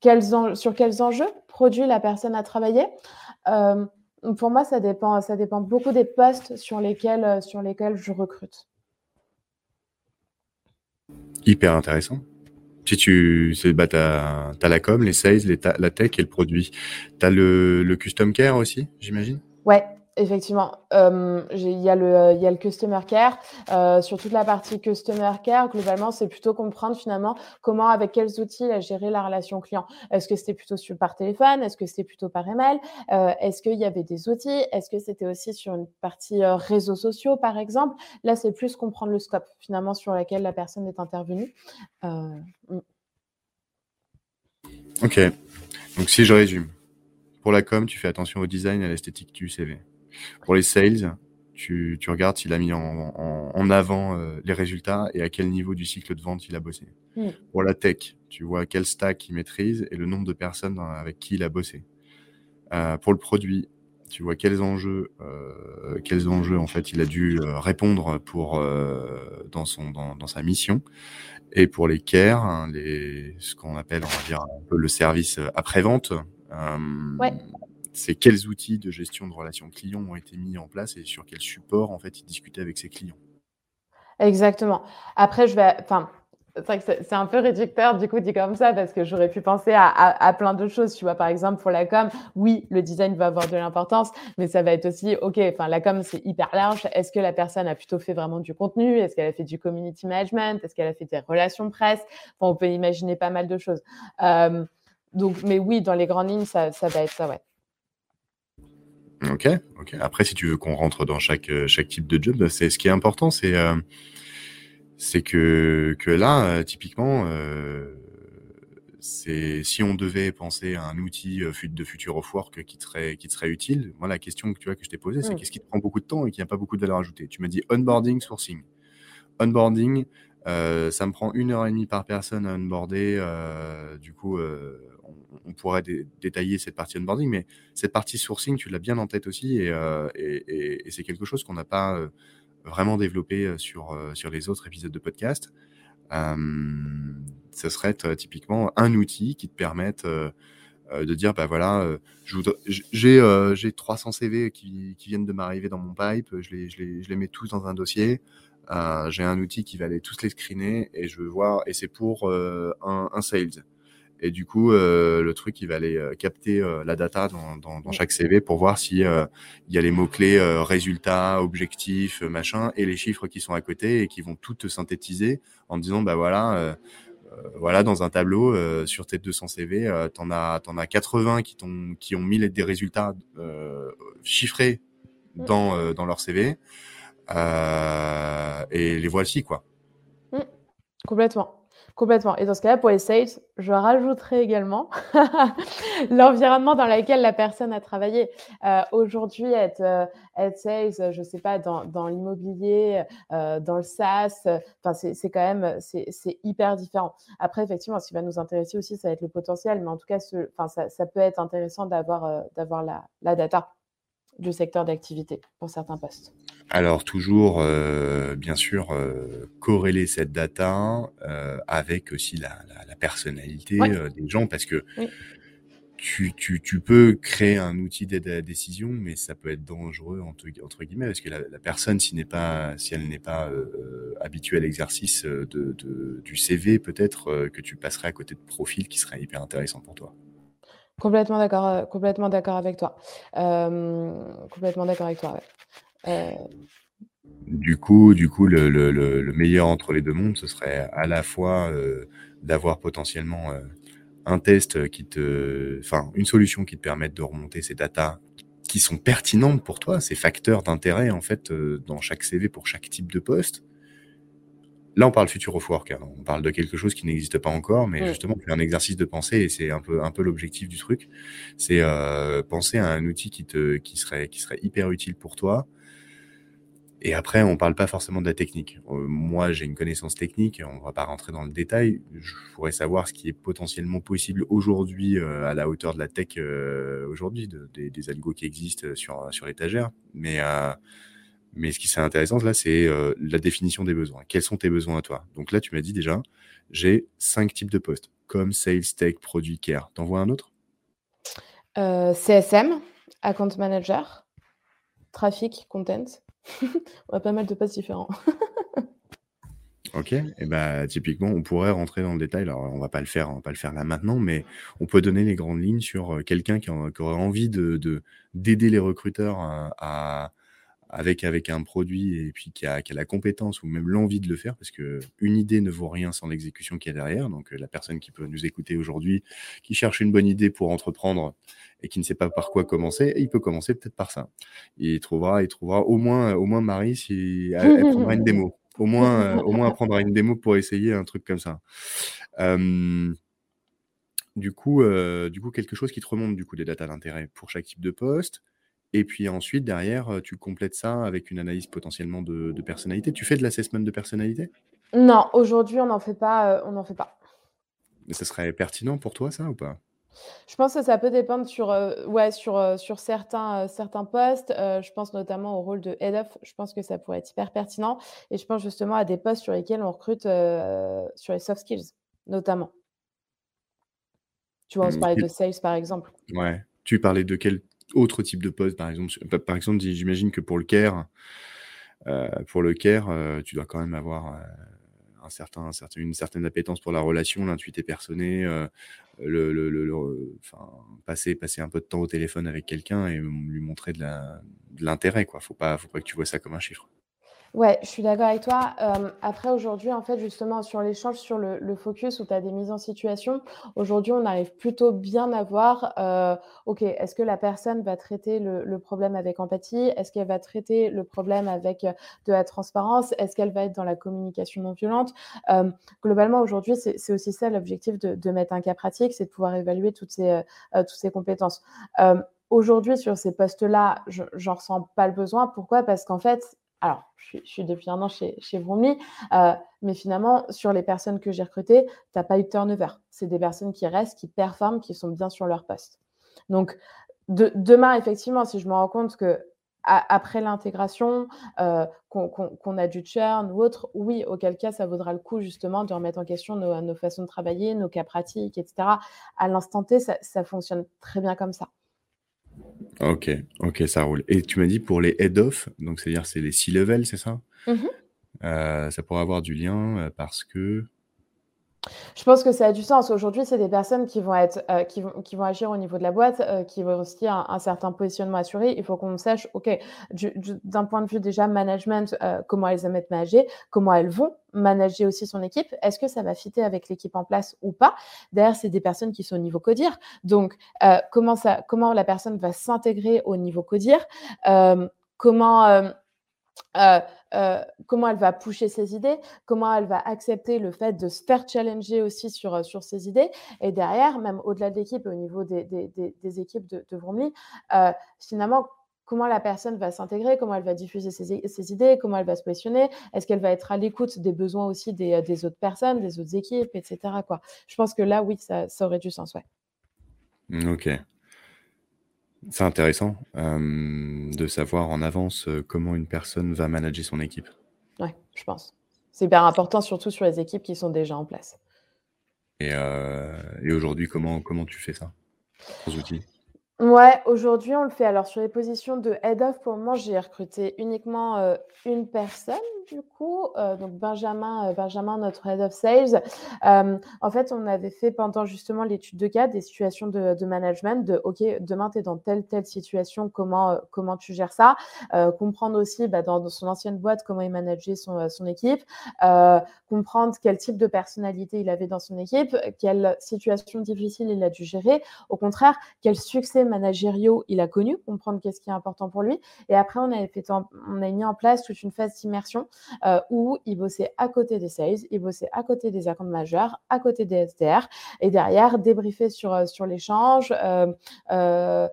quels sur quels enjeux produit la personne a travaillé. pour moi, ça dépend, ça dépend beaucoup des postes sur lesquels, sur lesquels je recrute. Hyper intéressant. Si tu, bah, t'as, as la com, les sales, les la tech et le produit. T'as le, le custom care aussi, j'imagine? Ouais, Effectivement, il y, a le, customer care. Euh, sur toute la partie customer care, globalement, c'est plutôt comprendre finalement comment, avec quels outils géré la relation client. Est-ce que c'était plutôt sur, par téléphone? Est-ce que c'était plutôt par email? Euh, Est-ce qu'il y avait des outils? Est-ce que c'était aussi sur une partie euh, réseaux sociaux, par exemple? Là, c'est plus comprendre le scope finalement sur lequel la personne est intervenue. Mm. Ok. Donc, si je résume, pour la com, tu fais attention au design et à l'esthétique du CV. Pour les sales, tu, tu regardes s'il a mis en, en, avant euh, les résultats et à quel niveau du cycle de vente il a bossé. Mm. Pour la tech, tu vois quel stack il maîtrise et le nombre de personnes avec qui il a bossé. Euh, pour le produit, tu vois quels enjeux, euh, quels enjeux en fait il a dû répondre pour euh, dans son dans, dans, sa mission. Et pour les care, hein, les ce qu'on appelle on va dire un peu le service après vente. ouais c'est quels outils de gestion de relations clients ont été mis en place et sur quel support en fait il discutait avec ses clients. Exactement. Après, je vais, enfin, c'est un peu réducteur du coup dit comme ça parce que j'aurais pu penser à, plein d'autres choses. Tu vois, par exemple pour la com, oui, le design va avoir de l'importance, mais ça va être aussi, ok, enfin la com c'est hyper large. Est-ce que la personne a plutôt fait vraiment du contenu? Est-ce qu'elle a fait du community management? Est-ce qu'elle a fait des relations presse? On peut imaginer pas mal de choses. Euh, donc, mais oui, dans les grandes lignes, ça, ça va être ça, ouais. Ok, ok. Après, si tu veux qu'on rentre dans chaque, euh, chaque type de job, c'est ce qui est important, c'est euh, c'est que, que là, euh, typiquement, c'est si on devait penser à un outil de future of work qui te serait, qui serait utile, moi, la question que tu vois que je t'ai posée, c'est mmh. qu'est-ce qui te prend beaucoup de temps et qui n'a pas beaucoup de valeur ajoutée? Tu m'as dit onboarding, sourcing. Onboarding, ça me prend une heure et demie par personne à onboarder. du coup, on, pourrait détailler cette partie onboarding, mais cette partie sourcing, tu l'as bien en tête aussi, et, euh, c'est quelque chose qu'on n'a pas euh, vraiment développé euh, sur, sur les autres épisodes de podcast. ce serait typiquement un outil qui te permette de dire, bah voilà, j'ai 300 CV qui, viennent de m'arriver dans mon pipe, je les, je les, mets tous dans un dossier. J'ai un outil qui va aller tous les screener et je veux voir, et c'est pour un, un, sales. Et du coup, euh, le truc, il va aller euh, capter euh, la data dans, dans, dans, chaque CV pour voir si il y a les mots clés résultats, objectifs, machin, et les chiffres qui sont à côté et qui vont tout synthétiser en disant bah voilà. voilà, dans un tableau sur tes 200 CV, t'en as t'en as 80 qui t'ont qui ont mis des résultats chiffrés dans dans leur CV et les voici quoi. Mmh. complètement. Complètement. Et dans ce cas-là, pour les sales, je rajouterai également l'environnement dans lequel la personne a travaillé. Euh, aujourd'hui, être, euh, sales, je ne sais pas, dans, dans l'immobilier, euh, dans le SaaS, c'est quand même c'est hyper différent. Après, effectivement, ce qui va nous intéresser aussi, ça va être le potentiel, mais en tout cas, ce, ça, ça peut être intéressant d'avoir d'avoir la, la data du secteur d'activité pour certains postes. Alors toujours, euh, bien sûr, euh, corréler cette data euh, avec aussi la, la, la personnalité euh, des gens, parce que tu, tu, tu, peux créer un outil d'aide à la décision, mais ça peut être dangereux entre, entre guillemets parce que la, la personne, si n'est pas, si elle n'est pas habituée à l'exercice de, de, du CV, peut-être que tu passerais à côté de profils qui seraient hyper intéressants pour toi. Complètement d'accord, euh, complètement d'accord avec toi. Euh, complètement d'accord avec toi. Ouais. Du coup, du coup, le, le, le, meilleur entre les deux mondes, ce serait à la fois d'avoir potentiellement un test qui te, enfin, une solution qui te permette de remonter ces datas qui sont pertinentes pour toi, ces facteurs d'intérêt en fait euh, dans chaque CV pour chaque type de poste. Là, on parle future of work, hein. on parle de quelque chose qui n'existe pas encore, mais justement, c'est un exercice de pensée et c'est un peu un peu l'objectif du truc, c'est euh, penser à un outil qui te qui serait qui serait hyper utile pour toi et après, on parle pas forcément de la technique. Euh, moi, j'ai une connaissance technique, on va pas rentrer dans le détail. Je pourrais savoir ce qui est potentiellement possible aujourd'hui euh, à la hauteur de la tech euh, aujourd'hui, de, des, des, algos qui existent sur, sur l'étagère. Mais, mais ce qui serait intéressant, là, c'est la définition des besoins. Quels sont tes besoins à toi? Donc là, tu m'as dit déjà, j'ai cinq types de postes, comme sales, tech, produit, care. T'en vois un autre? CSM, account manager, traffic, content. on a pas mal de postes différents. Ok, et bah typiquement, on pourrait rentrer dans le détail. Alors, on va pas le faire, on va pas le faire là maintenant, mais on peut donner les grandes lignes sur euh, quelqu'un qui, aurait envie de d'aider les recruteurs à, avec avec un produit et puis qui a, qui a la compétence ou même l'envie de le faire, parce que une idée ne vaut rien sans l'exécution qui est derrière. Donc, euh, la personne qui peut nous écouter aujourd'hui, qui cherche une bonne idée pour entreprendre et qui ne sait pas par quoi commencer, il peut commencer peut-être par ça. Il trouvera, il trouvera au moins, au moins Marie si elle, prendra une démo. Au moins, euh, au moins prendra une démo pour essayer un truc comme ça. du coup, euh, du coup, quelque chose qui te remonte du coup des datas d'intérêt pour chaque type de poste. Et puis ensuite, derrière, tu complètes ça avec une analyse potentiellement de, de personnalité. Tu fais de l'assessment de personnalité? Non, aujourd'hui, on n'en fait pas. on n'en fait pas. Mais ça serait pertinent pour toi, ça, ou pas? Je pense que ça peut dépendre sur, euh, ouais, sur, euh, sur certains, euh, certains postes. je pense notamment au rôle de head of. Je pense que ça pourrait être hyper pertinent. Et je pense justement à des postes sur lesquels on recrute sur les soft skills, notamment. Tu vois, on se mmh, parlait de sales, par exemple. Ouais. Tu parlais de quel autre type de poste, par exemple Par exemple, j'imagine que pour le care, pour le care, tu dois quand même avoir un certain, une certaine appétence pour la relation, l'intuité personnée, euh, le, le, enfin, passer, passer un peu de temps au téléphone avec quelqu'un et lui montrer de l'intérêt. Faut pas, faut pas que tu vois ça comme un chiffre. Ouais, je suis d'accord avec toi. après, aujourd'hui, en fait, justement, sur l'échange, sur le, focus où tu as des mises en situation, aujourd'hui, on arrive plutôt bien à voir, OK, est-ce que la personne va traiter le, problème avec empathie? Est-ce qu'elle va traiter le problème avec de la transparence? Est-ce qu'elle va être dans la communication non violente? Globalement, aujourd'hui, c'est aussi ça l'objectif de, mettre un cas pratique, c'est de pouvoir évaluer toutes ces, toutes ces compétences. Aujourd'hui, sur ces postes-là, je n'en ressens pas le besoin. Pourquoi? Parce qu'en fait, alors, je suis, depuis un an chez, chez euh, mais finalement, sur les personnes que j'ai recrutées, tu n'as pas eu de turnover. C'est des personnes qui restent, qui performent, qui sont bien sur leur poste. Donc, demain, effectivement, si je me rends compte que après l'intégration, euh, qu'on a du churn ou autre, oui, auquel cas, ça vaudra le coup justement de remettre en question nos, façons de travailler, nos cas pratiques, etc. À l'instant T, ça fonctionne très bien comme ça. Ok, ok, ça roule. Et tu m'as dit pour les head-off, donc c'est-à-dire c'est les C-level, c'est ça? Mmh euh, Ça pourrait avoir du lien euh, parce que je pense que ça a du sens. Aujourd'hui, c'est des personnes qui vont, être, euh, qui, vont, qui vont agir au niveau de la boîte, euh, qui vont aussi un, un certain positionnement assuré. Il faut qu'on sache, OK, d'un point de vue déjà management, euh, comment elles aiment être managées, comment elles vont manager aussi son équipe. Est-ce que ça va fitter avec l'équipe en place ou pas? Derrière, c'est des personnes qui sont au niveau codir. Donc, comment, ça, comment la personne va s'intégrer au niveau codir? Comment euh, euh, comment elle va pousser ses idées, comment elle va accepter le fait de se faire challenger aussi sur, euh, sur ses idées. Et derrière, même au-delà de l'équipe, au niveau des, des, équipes de, de finalement, comment la personne va s'intégrer, comment elle va diffuser ses, ses, idées, comment elle va se positionner, est-ce qu'elle va être à l'écoute des besoins aussi des, des, autres personnes, des autres équipes, etc. Quoi. Je pense que là, oui, ça, ça aurait du sens, ouais. Ok. C'est intéressant de savoir en avance comment une personne va manager son équipe. Oui, je pense. C'est hyper important, surtout sur les équipes qui sont déjà en place. Et, aujourd'hui, comment, comment tu fais ça outils? Ouais, aujourd'hui, on le fait. Alors, sur les positions de head of, pour le moment, j'ai recruté uniquement une personne, du coup, donc Benjamin, Benjamin, notre head of sales. en fait, on avait fait pendant justement l'étude de cas des situations de, management, de OK, demain, tu es dans telle, telle situation, comment, comment tu gères ça Comprendre aussi bah, dans, son ancienne boîte comment il manageait son, son équipe, comprendre quel type de personnalité il avait dans son équipe, quelle situation difficile il a dû gérer. Au contraire, quel succès managériaux il a connu, comprendre qu'est-ce qui est important pour lui. Et après, on a, fait on a mis en place toute une phase d'immersion euh, où il bossait à côté des sales, il bossait à côté des account managers, à côté des SDR, et derrière, débriefer sur, euh, sur l'échange. Euh,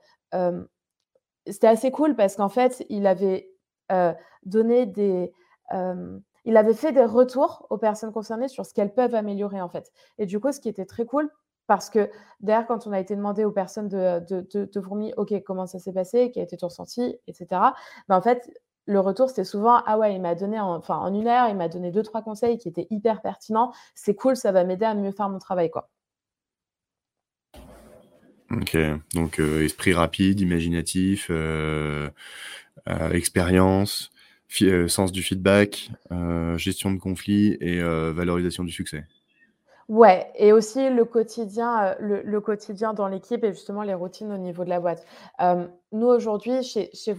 c'était assez cool parce qu'en fait, il avait donné des il avait fait des retours aux personnes concernées sur ce qu'elles peuvent améliorer en fait. Et du coup, ce qui était très cool, parce que derrière, quand on a été demandé aux personnes de, de, de, Fourmi, OK, comment ça s'est passé, qui a été ton ressenti, etc., ben en fait, le retour, c'était souvent Ah ouais, il m'a donné, en, enfin, en une heure, il m'a donné deux, trois conseils qui étaient hyper pertinents. C'est cool, ça va m'aider à mieux faire mon travail. quoi. Ok, donc euh, esprit rapide, imaginatif, euh, euh, expérience, sens du feedback, gestion de conflit et valorisation du succès. Ouais, et aussi le quotidien, euh, le, quotidien dans l'équipe et justement les routines au niveau de la boîte. nous, aujourd'hui, chez, chez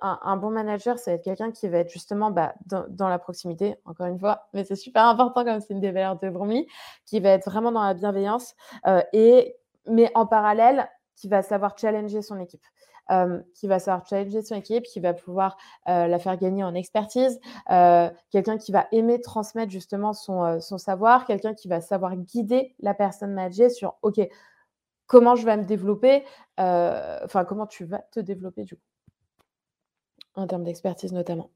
un, bon manager, ça va être quelqu'un qui va être justement bah, dans, la proximité, encore une fois, mais c'est super important comme c'est une des valeurs de Vroom qui va être vraiment dans la bienveillance, euh, et, mais en parallèle, qui va savoir challenger son équipe. Qui va savoir challenger son équipe, qui va pouvoir la faire gagner en expertise, quelqu'un qui va aimer transmettre justement son, savoir, quelqu'un qui va savoir guider la personne managée sur OK, comment je vais me développer, enfin comment tu vas te développer du coup, en termes d'expertise notamment.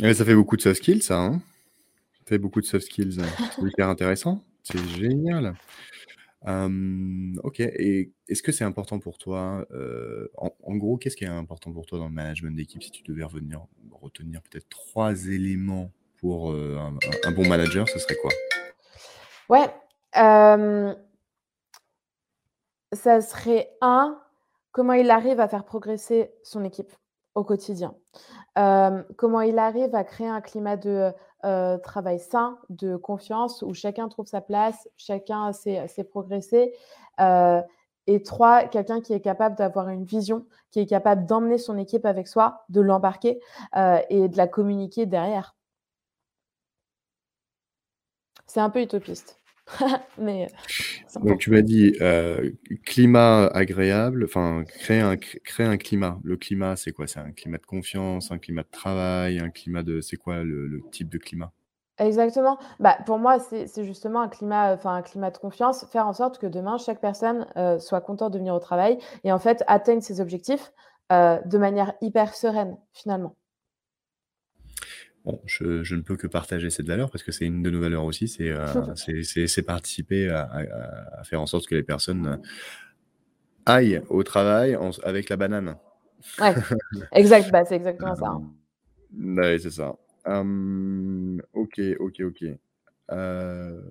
ça fait beaucoup de soft skills, ça. Hein ça fait beaucoup de soft skills. C'est hyper intéressant. C'est génial ok et est-ce que c'est important pour toi, en gros, qu'est-ce qui est important pour toi dans le management d'équipe? Si tu devais revenir retenir peut-être trois éléments pour, un bon manager, ce serait quoi? Ouais, ça serait un, comment il arrive à faire progresser son équipe au quotidien. comment il arrive à créer un climat de, euh, travail sain, de confiance, où chacun trouve sa place, chacun sait, progresser. Euh, et trois, quelqu'un qui est capable d'avoir une vision, qui est capable d'emmener son équipe avec soi, de l'embarquer euh, et de la communiquer derrière. C'est un peu utopiste. Mais, Donc tu m'as dit climat agréable, enfin créer un, créer un climat. Le climat, c'est quoi? C'est un climat de confiance, un climat de travail, un climat de... C'est quoi le, type de climat? Exactement. Bah, pour moi, c'est justement un climat, enfin un climat de confiance, faire en sorte que demain, chaque personne soit contente de venir au travail et en fait atteigne ses objectifs de manière hyper sereine, finalement. Bon, je, ne peux que partager cette valeur parce que c'est une de nos valeurs aussi, c'est euh, participer à, faire en sorte que les personnes euh, aillent au travail avec la banane. Ouais, exact, bah, c'est exactement ça. Hein. Oui, c'est ça. Hum, ok, ok, ok. Euh,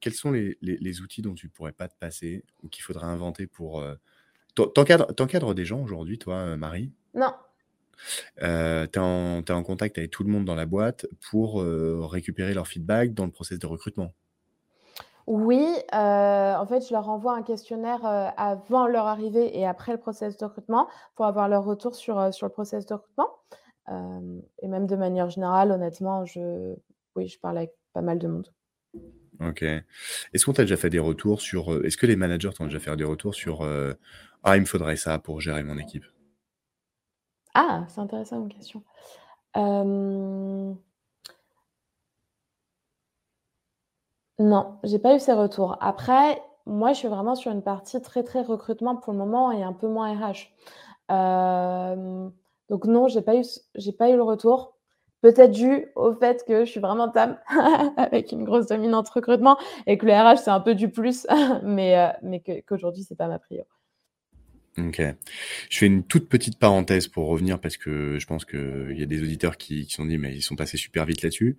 quels sont les, outils dont tu pourrais pas te passer ou qu'il faudrait inventer pour... T'encadres des gens aujourd'hui, toi, Marie? Non, euh, tu es, en contact avec tout le monde dans la boîte pour euh, récupérer leur feedback dans le process de recrutement? Oui, euh, en fait, je leur envoie un questionnaire avant leur arrivée et après le process de recrutement pour avoir leur retour sur, sur le process de recrutement. et même de manière générale, honnêtement, je, oui, je parle avec pas mal de monde. Ok. Est-ce qu'on t'a déjà fait des retours sur. Est-ce que les managers t'ont déjà fait des retours sur Ah, il me faudrait ça pour gérer mon équipe ah, c'est intéressant comme question. Non, Non, j'ai pas eu ces retours. Après, moi, je suis vraiment sur une partie très, très recrutement pour le moment et un peu moins RH. donc non, j'ai pas eu pas eu le retour. Peut-être dû au fait que je suis vraiment TAM avec une grosse dominante recrutement et que le RH, c'est un peu du plus, mais, euh, qu'aujourd'hui, c'est pas ma priorité. OK. Je fais une toute petite parenthèse pour revenir parce que je pense qu'il y a des auditeurs qui qui sont dit: «Mais ils sont passés super vite là-dessus».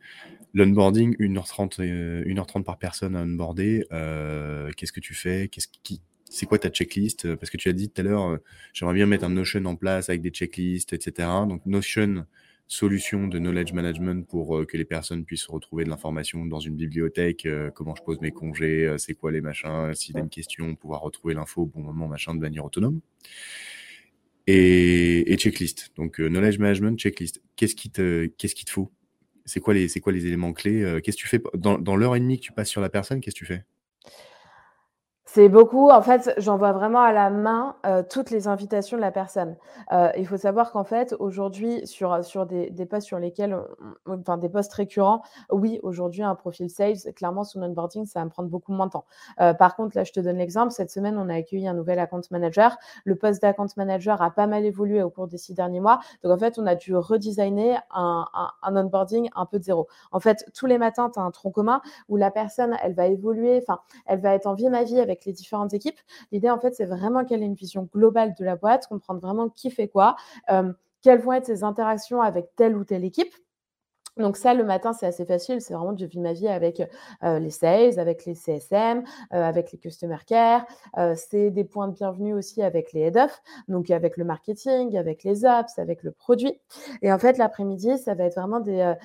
L'onboarding, 1:30, heu, 1:30 par personne à onboarder, heu, qu'est-ce que tu fais? Qu'est-ce qui c'est quoi ta checklist? parce que tu as dit tout à l'heure, heu, j'aimerais bien mettre un Notion en place avec des checklists et cetera. Donc Notion, solution de knowledge management pour, heu, que les personnes puissent retrouver de l'information dans une bibliothèque, heu, comment je pose mes congés, heu, c'est quoi les machins, s'il y a une question, pouvoir retrouver l'info au bon moment, machin, de manière autonome. Et et checklist. Donc, knowledge management, checklist. Qu'est-ce qui te qu'est-ce qu'il te faut? C'est quoi les c'est quoi les éléments clés? Qu'est-ce que tu fais dans dans l'heure et demie que tu passes sur la personne, qu'est-ce que tu fais? C'est beaucoup, en fait, j'envoie vraiment à la main, heu, toutes les invitations de la personne. Heu, il faut savoir qu'en fait, aujourd'hui, sur, sur des des postes sur lesquels enfin des postes récurrents, oui, aujourd'hui, un profil sales, clairement, son onboarding, ça va me prendre beaucoup moins de temps. Heu, par contre, là, je te donne l'exemple, cette semaine, on a accueilli un nouvel account manager. Le poste d'account manager a pas mal évolué au cours des six derniers mois. Donc en fait, on a dû redesigner un un un onboarding un peu de zéro. En fait, tous les matins, tu as un tronc commun où la personne, elle va évoluer, enfin, elle va être en vie ma vie avec les différentes équipes. L'idée, en fait, c'est vraiment qu'elle ait une vision globale de la boîte, comprendre vraiment qui fait quoi, euh, quelles vont être ses interactions avec telle ou telle équipe. Donc ça, le matin, c'est assez facile. C'est vraiment, je vis ma vie avec euh, les sales, avec les CSM, euh, avec les customer care. c'est des points de bienvenue aussi avec les head-off, donc avec le marketing, avec les ops, avec le produit. Et en fait, l'après-midi, ça va être vraiment des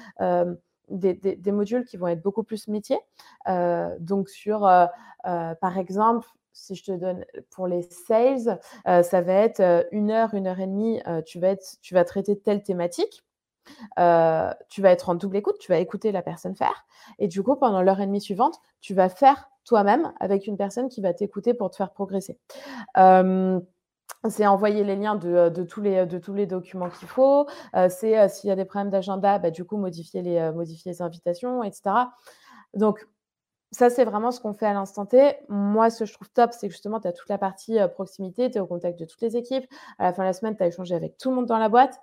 des, modules qui vont être beaucoup plus métiers. Euh, donc, sur, euh, euh, par exemple, si je te donne pour les sales, ça va être une heure, une heure et demie, tu, vas être, tu vas traiter telle thématique. tu vas être en double écoute, tu vas écouter la personne faire. Et du coup, pendant l'heure et demie suivante, tu vas faire toi-même avec une personne qui va t'écouter pour te faire progresser c'est envoyer les liens de, euh, de, tous, les, documents qu'il faut. Euh, c'est euh, s'il y a des problèmes d'agenda, bah, du coup, modifier les, modifier les invitations, etc. Donc, ça, c'est vraiment ce qu'on fait à l'instant T. Moi, ce que je trouve top, c'est que justement, tu as toute la partie proximité, tu es au contact de toutes les équipes. À la fin de la semaine, tu as échangé avec tout le monde dans la boîte.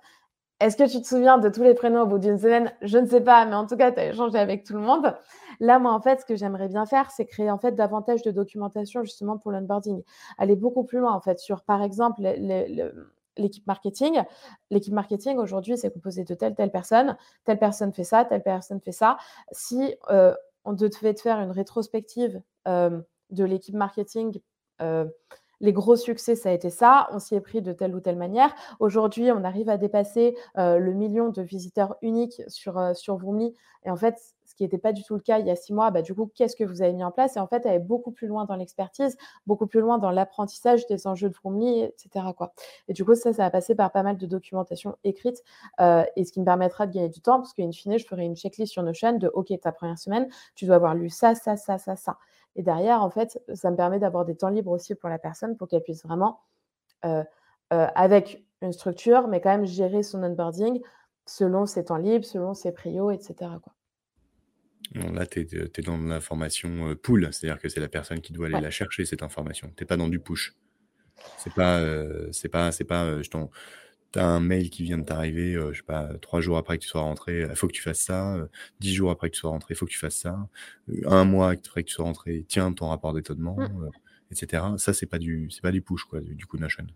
Est-ce que tu te souviens de tous les prénoms au bout d'une semaine? Je ne sais pas, mais en tout cas, tu as échangé avec tout le monde. Là, moi, en fait, ce que j'aimerais bien faire, c'est créer en fait davantage de documentation justement pour l'onboarding. Aller beaucoup plus loin, en fait, sur, par exemple, l'équipe marketing. L'équipe marketing, aujourd'hui, c'est composé de telle, telle personne. Telle personne fait ça, telle personne fait ça. Si euh, on devait faire une rétrospective euh, de l'équipe marketing, euh, les gros succès, ça a été ça. On s'y est pris de telle ou telle manière. Aujourd'hui, on arrive à dépasser le million de visiteurs uniques sur, sur Vroomly. Et en fait, qui n'était pas du tout le cas il y a six mois, bah, du coup, qu'est-ce que vous avez mis en place? Et en fait, elle est beaucoup plus loin dans l'expertise, beaucoup plus loin dans l'apprentissage des enjeux de Vroomly, etc. Quoi. Et du coup, ça, ça va passer par pas mal de documentation écrite et ce qui me permettra de gagner du temps parce qu'in fine, je ferai une checklist sur Notion de OK, ta première semaine, tu dois avoir lu ça, ça, ça, ça, ça. Et derrière, en fait, ça me permet d'avoir des temps libres aussi pour la personne pour qu'elle puisse vraiment, euh, euh, avec une structure, mais quand même gérer son onboarding selon ses temps libres, selon ses prios, etc. là, tu es, dans l'information euh, pool, c'est-à-dire que c'est la personne qui doit aller la chercher, cette information. Tu n'es pas dans du push. C'est pas, c'est pas, c'est pas, je t'en un mail qui vient de t'arriver, euh, je sais pas, trois jours après que tu sois rentré, il faut que tu fasses ça, euh, dix jours après que tu sois rentré, il faut que tu fasses ça, euh, un mois après que tu sois rentré, tiens ton rapport d'étonnement, mmh. etc. Ça, c'est pas du, c'est pas du push, quoi, du, du coup, Notion.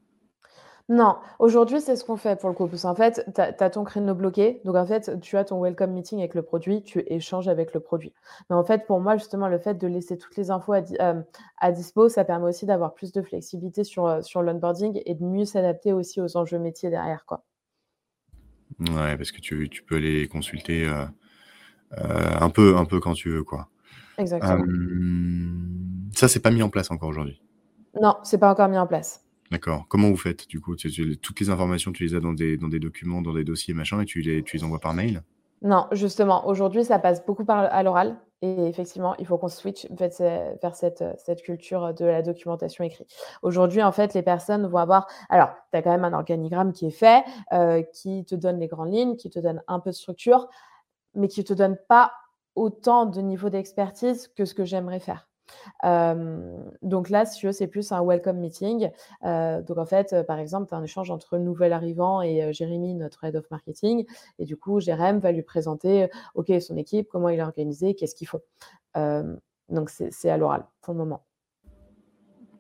Non, aujourd'hui, c'est ce qu'on fait pour le coup. Parce qu'en fait, tu as, ton créneau bloqué. Donc, en fait, tu as ton welcome meeting avec le produit, tu échanges avec le produit. Mais en fait, pour moi, justement, le fait de laisser toutes les infos à, euh, dispo, ça permet aussi d'avoir plus de flexibilité sur, euh, sur l'onboarding et de mieux s'adapter aussi aux enjeux métiers derrière. Quoi. Ouais, parce que tu, peux les consulter euh, un, peu, un peu quand tu veux. quoi. Exactement. ça, c'est pas mis en place encore aujourd'hui. Non, c'est pas encore mis en place. D'accord. Comment vous faites du coup? Toutes les informations, tu les as dans des, documents, dans des dossiers, machin, et tu les, tu les envoies par mail? Non, justement, aujourd'hui, ça passe beaucoup par, à l'oral. Et effectivement, il faut qu'on switch vers cette, cette culture de la documentation écrite. Aujourd'hui, en fait, les personnes vont avoir. Alors, tu as quand même un organigramme qui est fait, euh, qui te donne les grandes lignes, qui te donne un peu de structure, mais qui ne te donne pas autant de niveau d'expertise que ce que j'aimerais faire donc là, si tu veux, c'est plus un welcome meeting. donc en fait, par exemple, tu as un échange entre le nouvel arrivant et Jérémy, notre head of marketing. Et du coup, Jérém va lui présenter, OK, son équipe, comment il est organisé, qu'est-ce qu'il faut. donc c'est à l'oral pour le moment.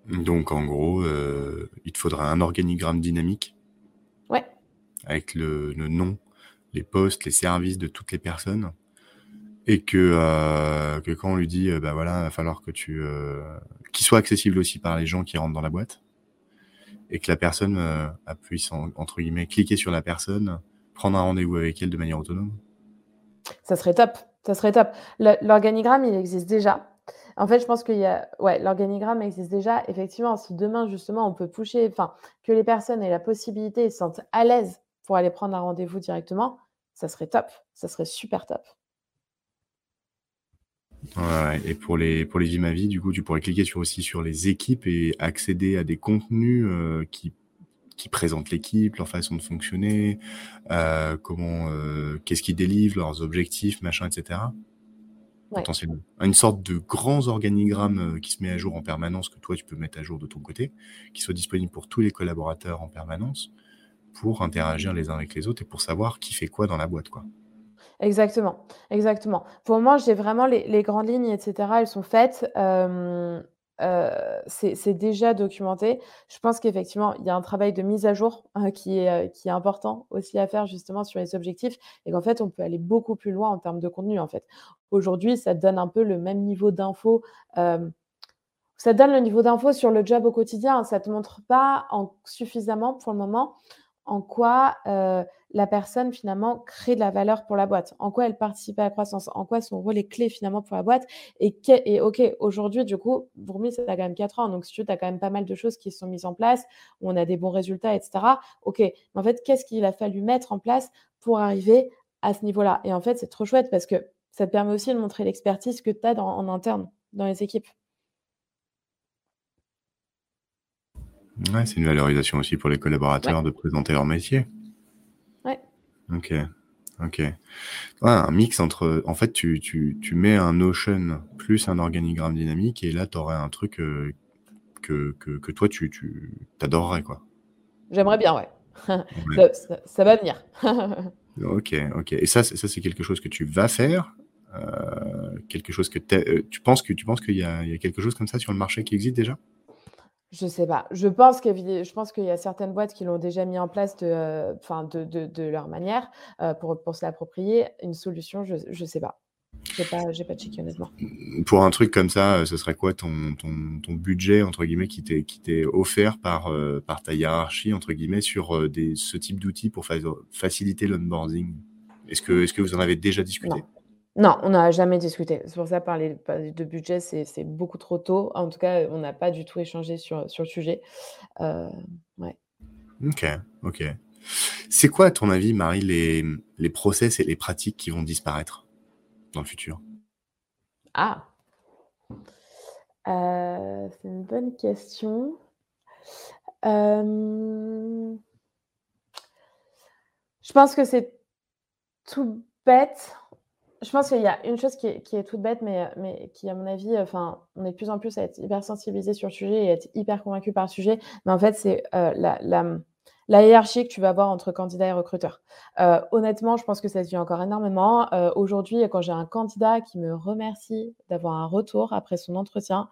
Donc en gros, il te faudra un organigramme dynamique. Ouais. Avec le, nom, les postes, les services de toutes les personnes. Et que, euh, que quand on lui dit, bah voilà, il va falloir que tu. qu'il soit accessible aussi par les gens qui rentrent dans la boîte. Et que la personne puisse, entre guillemets, cliquer sur la personne, prendre un rendez-vous avec elle de manière autonome. Ça serait top. Ça serait top. L'organigramme, il existe déjà. En fait, je pense qu'il y a, ouais, l'organigramme existe déjà. Effectivement, si demain, justement, on peut pousser, enfin, que les personnes aient la possibilité et se sentent à l'aise pour aller prendre un rendez-vous directement, ça serait top. Ça serait super top. Ouais, et pour les, pour les Vimavi, du coup, tu pourrais cliquer sur, aussi sur les équipes et accéder à des contenus euh, qui qui présentent l'équipe, leur façon de fonctionner, euh, comment, euh, qu'est-ce qu'ils délivrent, leurs objectifs, machin, etc. Potentiellement. Une sorte de grands organigramme qui se met à jour en permanence, que toi tu peux mettre à jour de ton côté, qui soit disponible pour tous les collaborateurs en permanence, pour interagir les uns avec les autres et pour savoir qui fait quoi dans la boîte, quoi. Exactement, exactement. Pour moi, j'ai vraiment les, grandes lignes, etc. Elles sont faites c'est déjà documenté. Je pense qu'effectivement, il y a un travail de mise à jour qui, est, qui est important aussi à faire justement sur les objectifs et qu'en fait, on peut aller beaucoup plus loin en termes de contenu. En fait, aujourd'hui, ça donne un peu le même niveau d'info. ça donne le niveau d'info sur le job au quotidien. Ça ne te montre pas en, suffisamment pour le moment en quoi la personne finalement crée de la valeur pour la boîte, en quoi elle participe à la croissance, en quoi son rôle est clé finalement pour la boîte? Et, ok, aujourd'hui, du coup, Bourmi, ça a quand même 4 ans, donc si tu as quand même pas mal de choses qui sont mises en place, où on a des bons résultats, etc. Ok, mais en fait, qu'est-ce qu'il a fallu mettre en place pour arriver à ce niveau-là? Et en fait, c'est trop chouette parce que ça te permet aussi de montrer l'expertise que tu as en interne dans les équipes. Ouais, c'est une valorisation aussi pour les collaborateurs de présenter leur métier. Ouais. Ok. Ok. Ouais, un mix entre. En fait, tu, tu, tu, mets un Notion plus un organigramme dynamique et là, tu aurais un truc euh, que, que, que, toi, tu, tu adorerais, quoi. J'aimerais bien, ouais. ça, va venir. ok, ok. Et ça, ça c'est quelque chose que tu vas faire euh, Quelque chose que euh, tu penses que tu penses qu'il y, y a quelque chose comme ça sur le marché qui existe déjà? Je sais pas. Je pense qu'il y a certaines boîtes qui l'ont déjà mis en place de, enfin de, de, de, leur manière euh, pour, pour se l'approprier. Une solution, je ne sais pas. Je n'ai pas, pas checké honnêtement. Pour un truc comme ça, euh, ce serait quoi ton, ton, ton budget entre guillemets qui t'est qui t'est offert par euh, par ta hiérarchie entre guillemets sur des, ce type d'outils pour faciliter l'onboarding? Est-ce que est-ce que vous en avez déjà discuté? Non, on n'a jamais discuté. C'est pour ça, parler de budget, c'est beaucoup trop tôt. En tout cas, on n'a pas du tout échangé sur, sur le sujet. Euh, ouais. Ok, ok. C'est quoi, à ton avis, Marie, les, les process et les pratiques qui vont disparaître dans le futur? Ah, euh, c'est une bonne question. Euh, je pense que c'est tout bête je pense qu'il y a une chose qui est, toute bête, mais, mais qui, à mon avis, enfin, on est de plus en plus à être hyper sensibilisé sur le sujet et être hyper convaincu par le sujet. Mais en fait, c'est euh, la, hiérarchie que tu vas avoir entre candidat et recruteur. Euh, honnêtement, je pense que ça se vit encore énormément. Euh, aujourd'hui, quand j'ai un candidat qui me remercie d'avoir un retour après son entretien,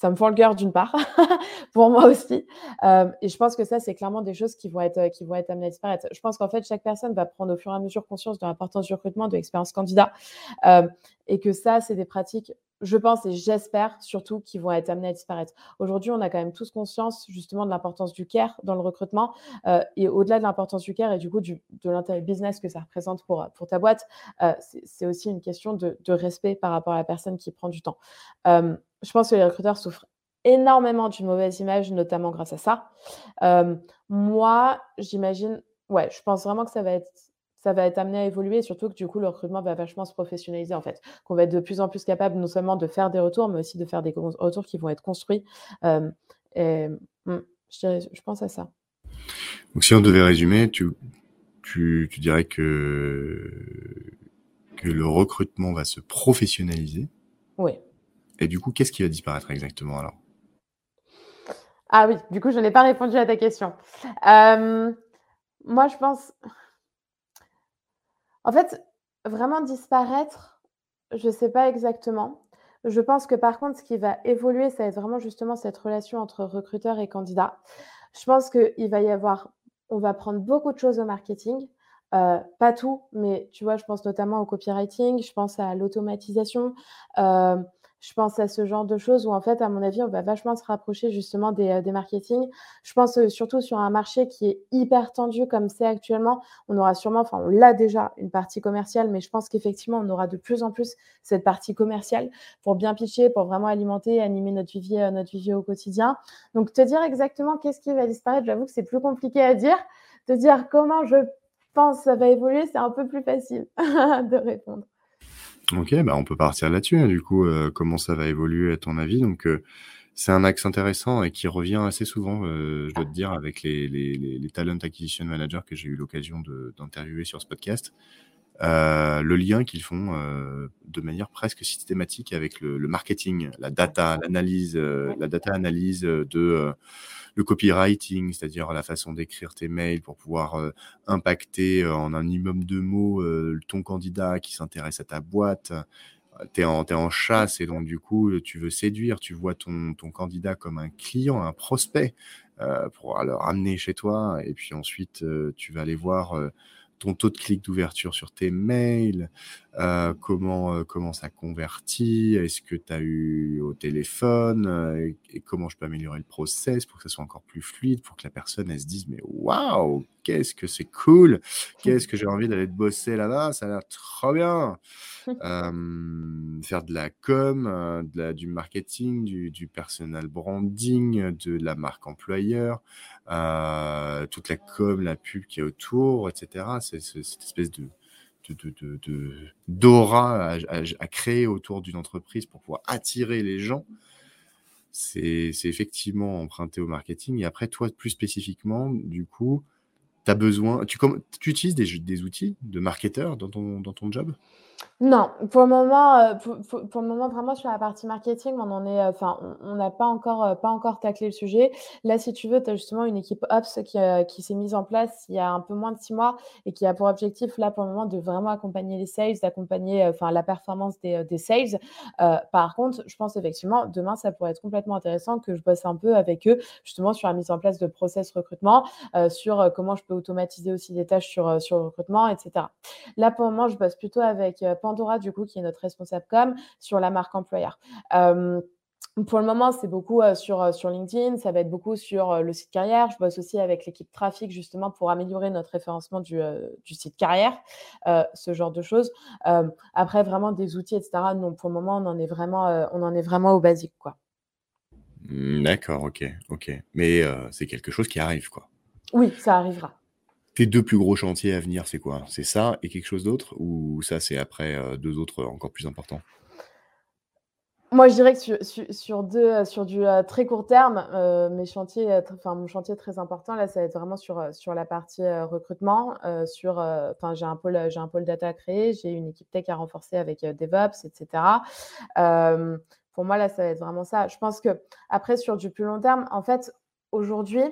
ça me fend le cœur d'une part, pour moi aussi. Euh, et je pense que ça, c'est clairement des choses qui vont être, qui vont être amenées à disparaître. Je pense qu'en fait, chaque personne va prendre au fur et à mesure conscience de l'importance du recrutement, de l'expérience candidat. Euh, et que ça, c'est des pratiques, je pense et j'espère surtout, qui vont être amenées à disparaître. Aujourd'hui, on a quand même tous conscience justement de l'importance du care dans le recrutement. Euh, et au-delà de l'importance du care et du coup de l'intérêt business que ça représente pour, pour ta boîte, c'est aussi une question de, respect par rapport à la personne qui prend du temps je pense que les recruteurs souffrent énormément d'une mauvaise image, notamment grâce à ça. Euh, moi, j'imagine, ouais, je pense vraiment que ça va être ça va être amené à évoluer, surtout que du coup, le recrutement va vachement se professionnaliser en fait. Qu'on va être de plus en plus capable non seulement de faire des retours, mais aussi de faire des retours qui vont être construits. Euh, et, hmm, je, je, pense à ça. Donc, si on devait résumer, tu, tu, tu dirais que, que le recrutement va se professionnaliser? Oui. Et du coup, qu'est-ce qui va disparaître exactement alors? Ah oui, du coup, je n'ai pas répondu à ta question. Euh, moi, je pense. En fait, vraiment disparaître, je ne sais pas exactement. Je pense que par contre, ce qui va évoluer, ça va être vraiment justement cette relation entre recruteur et candidat. Je pense qu'il va y avoir, on va prendre beaucoup de choses au marketing, euh, pas tout, mais tu vois, je pense notamment au copywriting, je pense à l'automatisation. Euh, je pense à ce genre de choses où, en fait, à mon avis, on va vachement se rapprocher justement des, euh, des marketing. Je pense euh, surtout sur un marché qui est hyper tendu comme c'est actuellement. On aura sûrement, enfin, on l'a déjà, une partie commerciale, mais je pense qu'effectivement, on aura de plus en plus cette partie commerciale pour bien pitcher, pour vraiment alimenter, animer notre vivier, euh, notre vivier au quotidien. Donc, te dire exactement qu'est-ce qui va disparaître, j'avoue que c'est plus compliqué à dire. Te dire comment je pense ça va évoluer, c'est un peu plus facile de répondre. Ok, bah on peut partir là-dessus. Hein, du coup, euh, comment ça va évoluer à ton avis? Donc, euh, c'est un axe intéressant et qui revient assez souvent, euh, je dois te dire, avec les, les, les, talent acquisition managers que j'ai eu l'occasion d'interviewer sur ce podcast. Le lien qu'ils font de manière presque systématique avec le, le marketing, la data, l'analyse, la data analyse de le copywriting, c'est-à-dire la façon d'écrire tes mails pour pouvoir euh, impacter euh, en un minimum de mots euh, ton candidat qui s'intéresse à ta boîte. Tu es, en chasse et donc du coup, tu veux séduire, tu vois ton, ton candidat comme un client, un prospect pour le ramener chez toi. Et puis ensuite, tu vas aller voir ton taux de clic d'ouverture sur tes mails, euh, comment, euh, comment ça convertit, est-ce que tu as eu au téléphone, euh, et, comment je peux améliorer le process pour que ça soit encore plus fluide, pour que la personne elle se dise mais waouh, qu'est-ce que c'est cool, qu'est-ce que j'ai envie d'aller te bosser là-bas, ça a l'air trop bien. faire de la com, de la, du marketing, du, du personal branding, de la marque employeur, toute la com, la pub qui est autour, etc. C'est cette espèce de d'aura à, créer autour d'une entreprise pour pouvoir attirer les gens, c'est effectivement emprunté au marketing. Et après, toi, plus spécifiquement, du coup, as besoin. Tu, tu utilises des, des outils de marketeur dans ton, dans ton job? Non, pour le moment, euh, pour le moment, vraiment sur la partie marketing, on en est, enfin, on n'a pas encore, euh, pas encore taclé le sujet. Là, si tu veux, tu as justement une équipe ops qui, euh, qui s'est mise en place il y a un peu moins de six mois et qui a pour objectif, là, pour le moment, de vraiment accompagner les sales, d'accompagner, enfin, la performance des, des sales. par contre, je pense effectivement, demain, ça pourrait être complètement intéressant que je bosse un peu avec eux, justement, sur la mise en place de process recrutement, sur, comment je peux automatiser aussi des tâches sur, sur le recrutement etc. Là, pour le moment, je bosse plutôt avec, Pandora, du coup, qui est notre responsable com, sur la marque employeur. pour le moment, c'est beaucoup sur, sur LinkedIn, ça va être beaucoup sur le site carrière. Je bosse aussi avec l'équipe trafic justement pour améliorer notre référencement du, du site carrière, ce genre de choses. après, vraiment des outils, etc. Non, pour le moment, on en est vraiment, on en est vraiment au basique, quoi. D'accord, ok, ok. Mais c'est quelque chose qui arrive, quoi. Oui, ça arrivera. Tes deux plus gros chantiers à venir, c'est quoi? C'est ça et quelque chose d'autre? Ou ça, c'est après, euh, deux autres, encore plus importants? Moi, je dirais que sur deux, sur du, euh, très court terme, euh, mes chantiers, enfin, mon chantier très important, là, ça va être vraiment sur, sur la partie, recrutement, sur, enfin, j'ai un pôle, un pôle data à créer, j'ai une équipe tech à renforcer avec, DevOps et cetera. pour moi, là, ça va être vraiment ça. Je pense que après sur du plus long terme, en fait, aujourd'hui,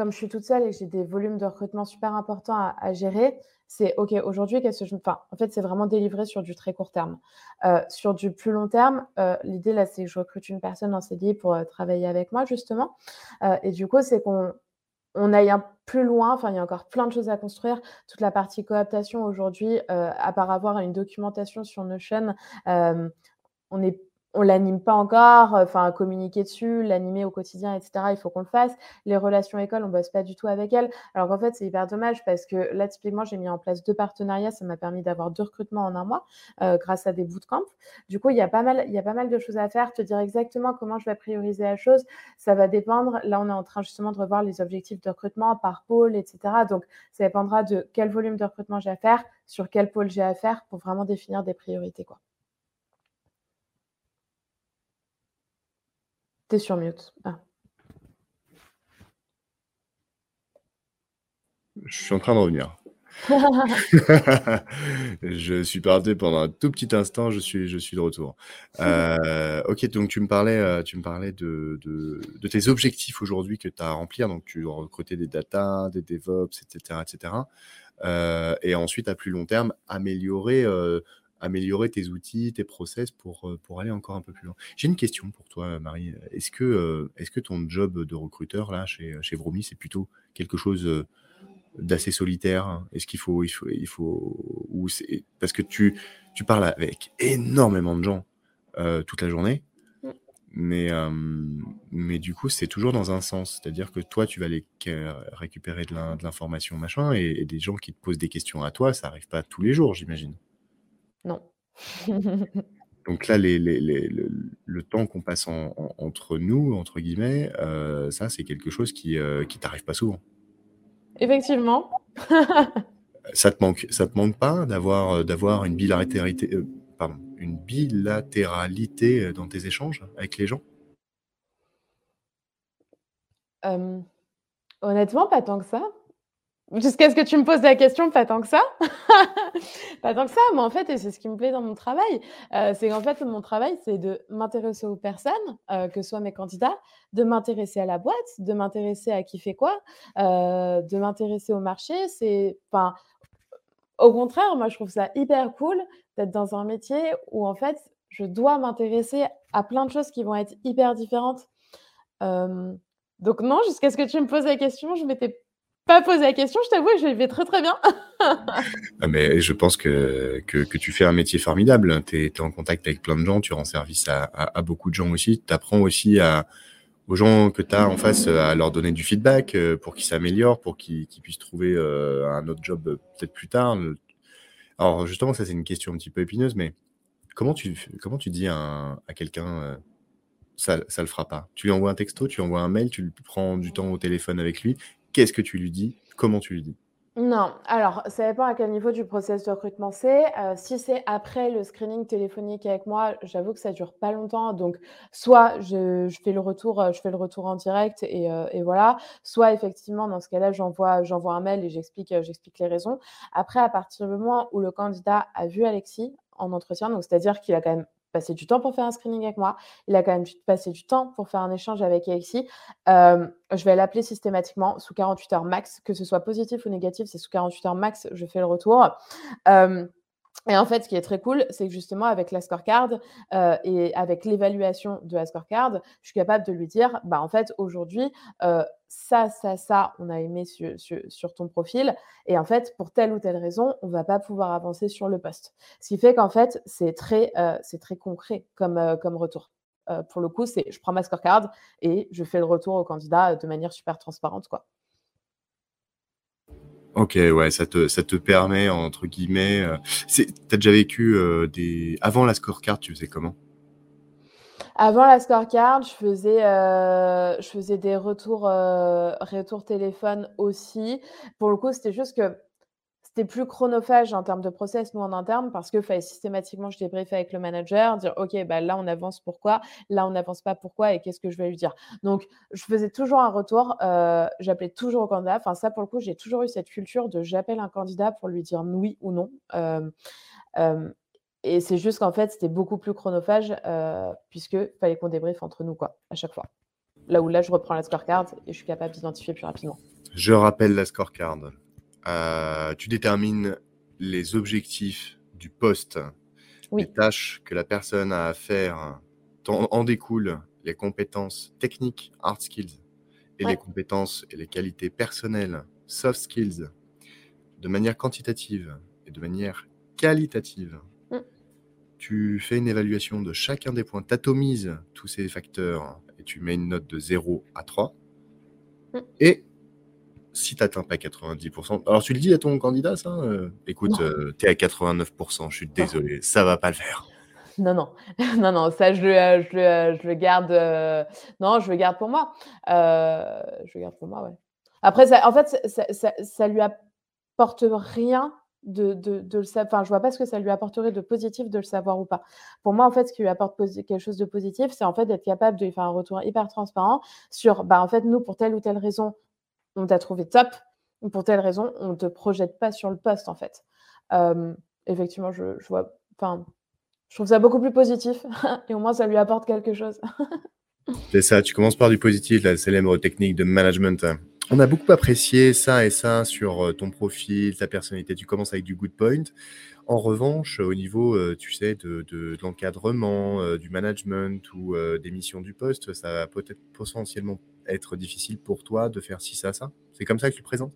comme je suis toute seule et que j'ai des volumes de recrutement super importants à, gérer, c'est OK, aujourd'hui, qu'est-ce que je. Enfin, en fait, c'est vraiment délivré sur du très court terme. Euh, sur du plus long terme, euh, l'idée, là, c'est que je recrute une personne en CDI pour euh, travailler avec moi, justement. et du coup, c'est qu'on on aille un plus loin. Enfin, il y a encore plein de choses à construire. Toute la partie cooptation aujourd'hui, à part avoir une documentation sur Notion, on est on l'anime pas encore, enfin communiquer dessus, l'animer au quotidien, etc. Il faut qu'on le fasse. Les relations écoles, on bosse pas du tout avec elles. Alors qu'en fait, c'est hyper dommage parce que là, typiquement, j'ai mis en place deux partenariats. Ça m'a permis d'avoir deux recrutements en un mois euh, grâce à des bootcamps. Du coup, il y a pas mal, il y a pas mal de choses à faire. Te dire exactement comment je vais prioriser la chose, ça va dépendre. Là, on est en train justement de revoir les objectifs de recrutement par pôle, etc. Donc, ça dépendra de quel volume de recrutement j'ai à faire, sur quel pôle j'ai à faire pour vraiment définir des priorités, quoi. T'es sur mute. Ah. Je suis en train de revenir. je suis parti pendant un tout petit instant, je suis, je suis de retour. Euh, ok, donc tu me parlais, euh, tu me parlais de, de, tes objectifs aujourd'hui que tu as à remplir. Donc tu recruter des data, des DevOps, etc. etc. Euh, et ensuite, à plus long terme, améliorer améliorer tes outils, tes process pour, pour aller encore un peu plus loin. J'ai une question pour toi, Marie. Est-ce que, est-ce que ton job de recruteur là chez, chez Vromi, c'est plutôt quelque chose d'assez solitaire? Est-ce qu'il faut, il faut, il faut, ou parce que tu, tu parles avec énormément de gens toute la journée, mais, mais du coup, c'est toujours dans un sens, c'est-à-dire que toi, tu vas aller récupérer de l'information, machin, et, des gens qui te posent des questions à toi, ça arrive pas tous les jours, j'imagine. Non. Donc là, les, les, les, le, temps qu'on passe entre nous, entre guillemets, ça, c'est quelque chose qui, qui t'arrive pas souvent. Effectivement. ça te manque, ça te manque pas d'avoir euh, d'avoir une bilatéralité, euh, pardon, une bilatéralité euh, dans tes échanges avec les gens? Honnêtement, pas tant que ça. Jusqu'à ce que tu me poses la question, pas tant que ça. pas tant que ça, mais en fait, et c'est ce qui me plaît dans mon travail, euh, c'est qu'en fait, mon travail, c'est de m'intéresser aux personnes, euh, que soit mes candidats, de m'intéresser à la boîte, de m'intéresser à qui fait quoi, euh, de m'intéresser au marché. C'est, enfin, au contraire, moi, je trouve ça hyper cool d'être dans un métier où, en fait, je dois m'intéresser à plein de choses qui vont être hyper différentes. donc non, jusqu'à ce que tu me poses la question, je m'étais pas posé la question, je t'avoue je vais très très bien. Ah, mais je pense que, que, tu fais un métier formidable. Tu es, en contact avec plein de gens, tu rends service à, beaucoup de gens aussi. Tu apprends aussi aux gens que tu as en face à leur donner du feedback euh, pour qu'ils s'améliorent, pour qu'ils puissent trouver euh, un autre job euh, peut-être plus tard. Alors justement, ça c'est une question un petit peu épineuse, mais comment tu, comment tu dis à, quelqu'un ça, ça le fera pas? Tu lui envoies un texto, tu lui envoies un mail, tu prends du temps au téléphone avec lui Qu'est-ce que tu lui dis? Comment tu lui dis? Non, alors ça dépend à quel niveau du process de recrutement c'est. Euh, si c'est après le screening téléphonique avec moi, j'avoue que ça dure pas longtemps. Donc, soit je, fais le retour, euh, je fais le retour en direct euh, et, voilà. Soit effectivement, dans ce cas-là, j'envoie, un mail et j'explique, j'explique les raisons. Après, à partir du moment où le candidat a vu Alexis en entretien, donc c'est-à-dire qu'il a quand même passé du temps pour faire un screening avec moi. Il a quand même passé du temps pour faire un échange avec Alexis. je vais l'appeler systématiquement sous 48 heures max, que ce soit positif ou négatif, c'est sous 48 heures max, je fais le retour. Et en fait, ce qui est très cool, c'est que justement, avec la scorecard et avec l'évaluation de la scorecard, je suis capable de lui dire, bah, en fait, aujourd'hui, ça, ça, ça, on a aimé sur, ton profil. Et en fait, pour telle ou telle raison, on ne va pas pouvoir avancer sur le poste. Ce qui fait qu'en fait, c'est très, euh, concret comme, euh, comme retour. Euh, pour le coup, c'est je prends ma scorecard et je fais le retour au candidat de manière super transparente. Quoi. Ok, ouais, ça te, ça te permet, entre guillemets. tu as déjà vécu des. Avant la scorecard, tu faisais comment? Avant la scorecard, je faisais, euh, je faisais des retours, euh, retours téléphone aussi. Pour le coup, c'était juste que c'était plus chronophage en termes de process, nous, en interne, parce que fallait systématiquement, je débriefer avec le manager, dire, OK, bah, là, on avance pourquoi, là, on n'avance pas pourquoi, et qu'est-ce que je vais lui dire? Donc, je faisais toujours un retour, euh, j'appelais toujours au candidat. Enfin, ça, pour le coup, j'ai toujours eu cette culture de j'appelle un candidat pour lui dire oui ou non. Et c'est juste qu'en fait, c'était beaucoup plus chronophage euh, puisque fallait qu'on débriefe entre nous, quoi, à chaque fois. Là où là, je reprends la scorecard et je suis capable d'identifier plus rapidement. Je rappelle la scorecard. Euh, tu détermines les objectifs du poste, les tâches que la personne a à faire. En, découlent les compétences techniques, hard skills, et les compétences et les qualités personnelles, soft skills, de manière quantitative et de manière qualitative tu fais une évaluation de chacun des points, tu atomises tous ces facteurs et tu mets une note de 0 à 3. Mm. Et si tu n'atteins pas 90%, alors tu le dis à ton candidat, ça euh, Écoute, euh, tu es à 89%, je suis désolé, ça va pas le faire. Non, non, non, non, ça je le, euh, je le, garde. non, je le garde pour moi. je le garde pour moi, ouais. Après, ça, en fait, ça, ça, ça lui apporte rien de, de, le savoir. Enfin, je vois pas ce que ça lui apporterait de positif de le savoir ou pas. Pour moi, en fait, ce qui lui apporte quelque chose de positif, c'est en fait d'être capable de lui faire un retour hyper transparent sur, bah, en fait, nous, pour telle ou telle raison, on t'a trouvé top, ou pour telle raison, on ne te projette pas sur le poste, en fait. effectivement, je, vois, je trouve ça beaucoup plus positif, et au moins, ça lui apporte quelque chose. c'est ça, tu commences par du positif, la célèbre technique de management. On a beaucoup apprécié ça et ça sur euh, ton profil, ta personnalité. Tu commences avec du good point. En revanche, au niveau, tu sais, de de l'encadrement, du management ou, des missions du poste, ça va peut-être potentiellement être difficile pour toi de faire ci, ça, ça? C'est comme ça que tu le présentes?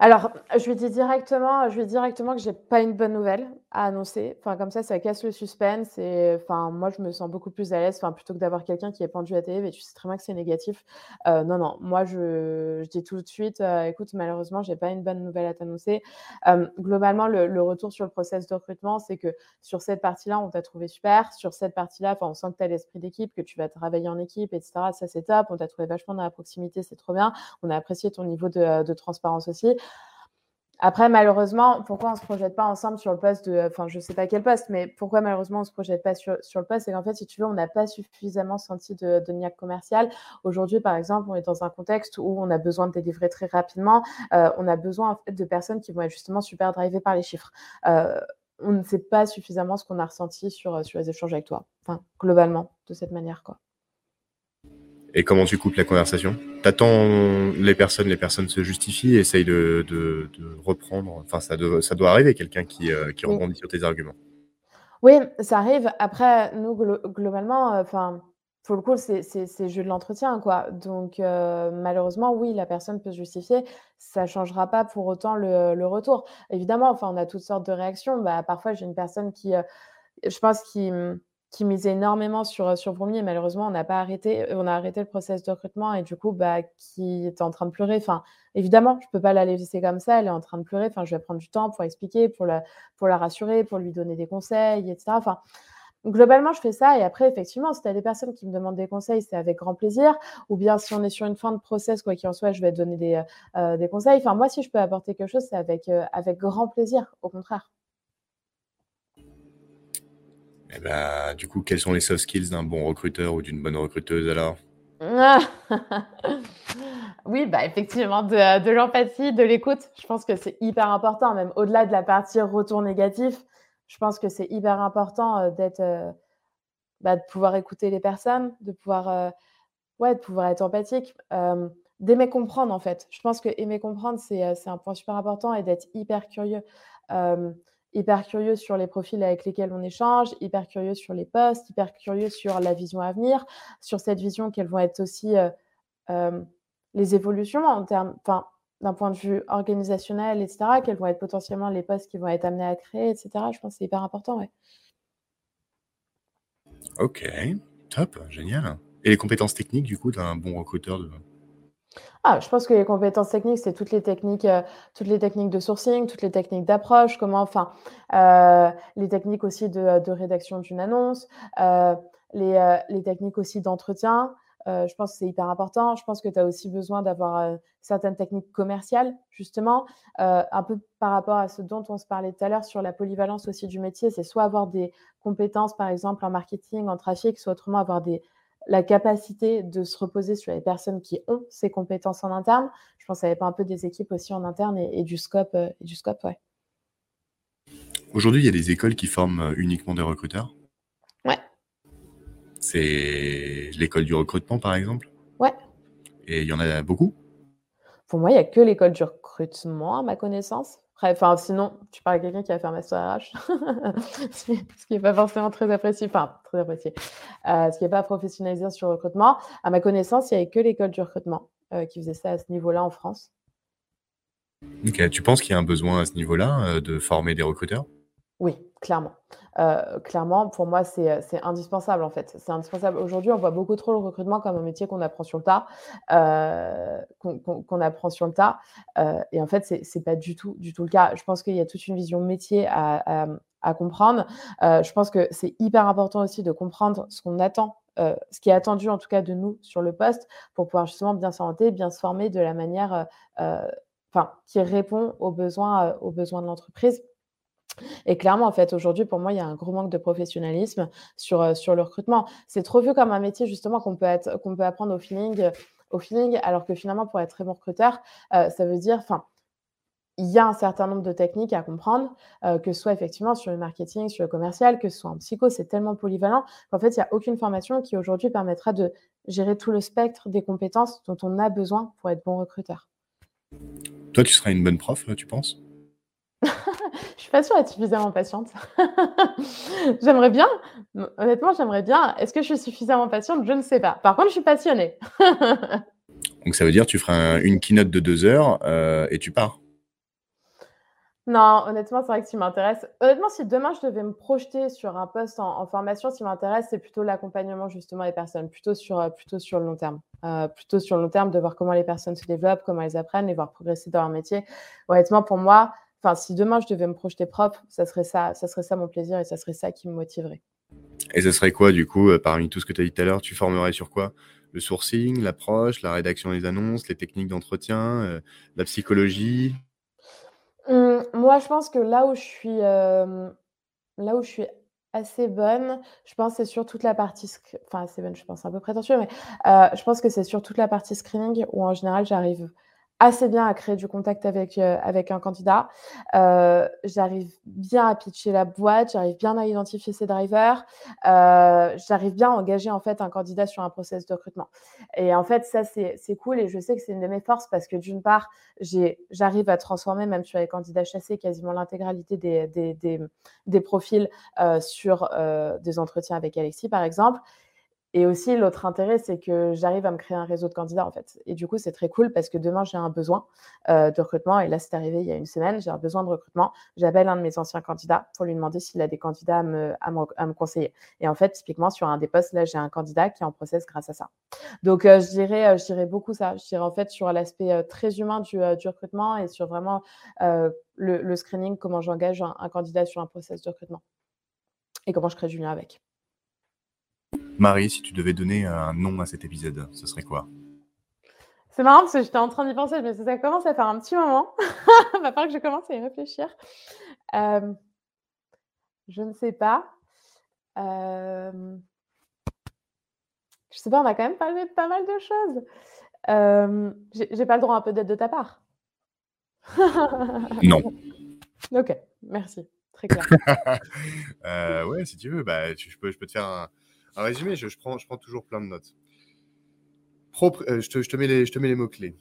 Alors, je lui dis directement je lui dis directement que j'ai pas une bonne nouvelle à annoncer. Enfin, comme ça, ça casse le suspense et enfin, moi, je me sens beaucoup plus à l'aise, enfin, plutôt que d'avoir quelqu'un qui est pendu à TV et tu sais très bien que c'est négatif. Heu, non, non, moi, je je dis tout de suite: «Heu, écoute, malheureusement, j'ai pas une bonne nouvelle à t'annoncer». Hem, globalement, le le retour sur le process de recrutement, c'est que sur cette partie-là, on t'a trouvé super. Sur cette partie-là, enfin, on sent que tu as l'esprit d'équipe, que tu vas travailler en équipe et cetera. Ça, c'est top. On t'a trouvé vachement dans la proximité, c'est trop bien. On a apprécié ton niveau de, de transparence aussi. Après, malheureusement, pourquoi on ne se projette pas ensemble sur le poste de, enfin, je sais pas quel poste, mais pourquoi malheureusement on ne se projette pas sur, sur le poste, c'est qu'en fait, si tu veux, on n'a pas suffisamment senti de, de niaque commercial. Aujourd'hui, par exemple, on est dans un contexte où on a besoin de délivrer très rapidement. Euh, on a besoin en fait, de personnes qui vont être justement super drivées par les chiffres. Euh, on ne sait pas suffisamment ce qu'on a ressenti sur, sur les échanges avec toi. Enfin, globalement, de cette manière, quoi. Et comment tu coupes la conversation? T'attends les personnes, les personnes se justifient, essaye de, de, de reprendre. Enfin, ça, doit, ça doit arriver, quelqu'un qui, euh, qui rebondit sur tes arguments. Oui, ça arrive. Après, nous, globalement, euh, enfin, pour le coup, c'est jeu de l'entretien, quoi. Donc, euh, malheureusement, oui, la personne peut se justifier. Ça ne changera pas pour autant le, le, retour. Évidemment, enfin, on a toutes sortes de réactions. Bah, parfois, j'ai une personne qui, je pense, qui qui misait énormément sur, sur Broomy et malheureusement, on n'a pas arrêté, on a arrêté le process de recrutement et du coup, bah, qui était en train de pleurer. Enfin, évidemment, je ne peux pas la laisser comme ça, elle est en train de pleurer. Enfin, je vais prendre du temps pour expliquer, pour la, pour la rassurer, pour lui donner des conseils, etc. Enfin, globalement, je fais ça et après, effectivement, si tu as des personnes qui me demandent des conseils, c'est avec grand plaisir. Ou bien si on est sur une fin de process, quoi qu'il en soit, je vais donner des, euh, des conseils. Enfin, moi, si je peux apporter quelque chose, c'est avec, euh, avec grand plaisir, au contraire. Eh ben, du coup, quels sont les soft skills d'un bon recruteur ou d'une bonne recruteuse alors? Oui, bah effectivement, de, l'empathie, de l'écoute. Je pense que c'est hyper important, même au-delà de la partie retour négatif. Je pense que c'est hyper important euh, d'être, euh, bah, de pouvoir écouter les personnes, de pouvoir, euh, ouais, de pouvoir être empathique, d'aimer comprendre en fait. Je pense que aimer comprendre, c'est, un point super important et d'être hyper curieux hyper curieux sur les profils avec lesquels on échange, hyper curieux sur les postes, hyper curieux sur la vision à venir, sur cette vision quelles vont être aussi euh, euh, les évolutions en termes, d'un point de vue organisationnel, etc., quels vont être potentiellement les postes qui vont être amenés à créer, etc. Je pense que c'est hyper important, ouais. Ok, top, génial. Et les compétences techniques, du coup, d'un bon recruteur de, ah, je pense que les compétences techniques, c'est toutes les techniques, euh, toutes les techniques de sourcing, toutes les techniques d'approche, comment, enfin, euh, les techniques aussi de, de rédaction d'une annonce, euh, les, les, techniques aussi d'entretien. je pense que c'est hyper important. Je pense que tu as aussi besoin d'avoir certaines techniques commerciales, justement, un peu par rapport à ce dont on se parlait tout à l'heure sur la polyvalence aussi du métier. C'est soit avoir des compétences, par exemple, en marketing, en trafic, soit autrement avoir des, la capacité de se reposer sur les personnes qui ont ces compétences en interne. Je pense que ça pas un peu des équipes aussi en interne et, du scope, euh, et du scope, ouais. Aujourd'hui, il y a des écoles qui forment euh, uniquement des recruteurs? Ouais. C'est l'école du recrutement, par exemple? Ouais. Et il y en a beaucoup? Pour moi, il n'y a que l'école du recrutement, à ma connaissance. Enfin, sinon, tu parles à quelqu'un qui a fait un master RH, ce qui n'est pas forcément très apprécié, enfin, très apprécié, euh, ce qui n'est pas professionnalisé sur le recrutement. À ma connaissance, il n'y avait que l'école du recrutement euh, qui faisait ça à ce niveau-là en France. Tu penses qu'il y a un besoin à ce niveau-là euh, de former des recruteurs? Oui, clairement. Euh, clairement, pour moi, c'est, indispensable en fait. C'est indispensable. Aujourd'hui, on voit beaucoup trop le recrutement comme un métier qu'on apprend sur le tas, euh, qu'on, apprend sur le tas. Euh, et en fait, c'est, pas du tout, du tout le cas. Je pense qu'il y a toute une vision métier à, comprendre. je pense que c'est hyper important aussi de comprendre ce qu'on attend ce qui est attendu en tout cas de nous sur le poste pour pouvoir justement bien s'orienter, bien se former de la manière qui répond aux besoins, aux besoins de l'entreprise. Et clairement, en fait, aujourd'hui, pour moi, il y a un gros manque de professionnalisme sur, euh, sur le recrutement. C'est trop vu comme un métier, justement, qu'on peut, qu'on peut apprendre au feeling, euh, au feeling, alors que finalement, pour être très bon recruteur, euh, ça veut dire, enfin, il y a un certain nombre de techniques à comprendre, que ce soit effectivement sur le marketing, sur le commercial, que ce soit en psycho, c'est tellement polyvalent qu'en fait, il n'y a aucune formation qui aujourd'hui permettra de gérer tout le spectre des compétences dont on a besoin pour être bon recruteur. Toi, tu serais une bonne prof, tu penses? Suis pas sûre d'être suffisamment patiente. j'aimerais bien, honnêtement, j'aimerais bien. Est-ce que je suis suffisamment patiente? Je ne sais pas. Par contre, je suis passionnée. Donc ça veut dire tu feras une keynote de deux heures euh, et tu pars? Non, honnêtement, c'est vrai que ce qui m'intéresse. Honnêtement, si demain je devais me projeter sur un poste en, formation, ce qui m'intéresse, c'est plutôt l'accompagnement justement des personnes, plutôt sur, euh, plutôt sur le long terme. Euh, plutôt sur le long terme, de voir comment les personnes se développent, comment elles apprennent, les voir progresser dans leur métier. Honnêtement, pour moi, enfin, si demain je devais me projeter propre, ça serait ça, ça serait ça mon plaisir et ça serait ça qui me motiverait. Et ce serait quoi, du coup, parmi tout ce que tu as dit tout à l'heure, tu formerais sur quoi? Le sourcing, l'approche, la rédaction des annonces, les techniques d'entretien, euh, la psychologie? Mmh, Moi, je pense que là où je suis, là où je suis assez bonne, je pense c'est sur toute la partie, enfin assez bonne, je pense un peu prétentieux, mais je pense que c'est sur toute la partie screening où en général j'arrive assez bien à créer du contact avec, euh, avec un candidat. Euh, j'arrive bien à pitcher la boîte, j'arrive bien à identifier ses drivers, euh, j'arrive bien à engager en fait un candidat sur un process de recrutement. Et en fait, ça, c'est cool et je sais que c'est une de mes forces parce que d'une part, j'arrive à transformer même sur les candidats chassés quasiment l'intégralité des, des, des, des, profils sur des entretiens avec Alexis, par exemple. Et aussi, l'autre intérêt, c'est que j'arrive à me créer un réseau de candidats, en fait. Et du coup, c'est très cool parce que demain, j'ai un besoin euh, de recrutement. Et là, c'est arrivé il y a une semaine, j'ai un besoin de recrutement. J'appelle un de mes anciens candidats pour lui demander s'il a des candidats à me, à, me, conseiller. Et en fait, typiquement, sur un des postes, là, j'ai un candidat qui est en process grâce à ça. Donc, euh, je, dirais, euh, je dirais beaucoup ça. Je dirais en fait sur l'aspect très humain du, du, recrutement et sur vraiment le, screening, comment j'engage un, un candidat sur un process de recrutement et comment je crée du lien avec. Marie, si tu devais donner un nom à cet épisode, ce serait quoi? C'est marrant parce que j'étais en train d'y penser, mais ça commence à faire un petit moment. Il va falloir que je commence à y réfléchir. Euh, je ne sais pas. Euh, je sais pas, on a quand même parlé de pas mal de choses. Euh, J'ai pas le droit un peu d'aide de ta part Non. Ok, merci. Très clair. euh, ouais, si tu veux, bah, je, peux, je peux te faire un, un résumé, je, prends, toujours plein de notes. Euh, je, te, mets les, mots-clés.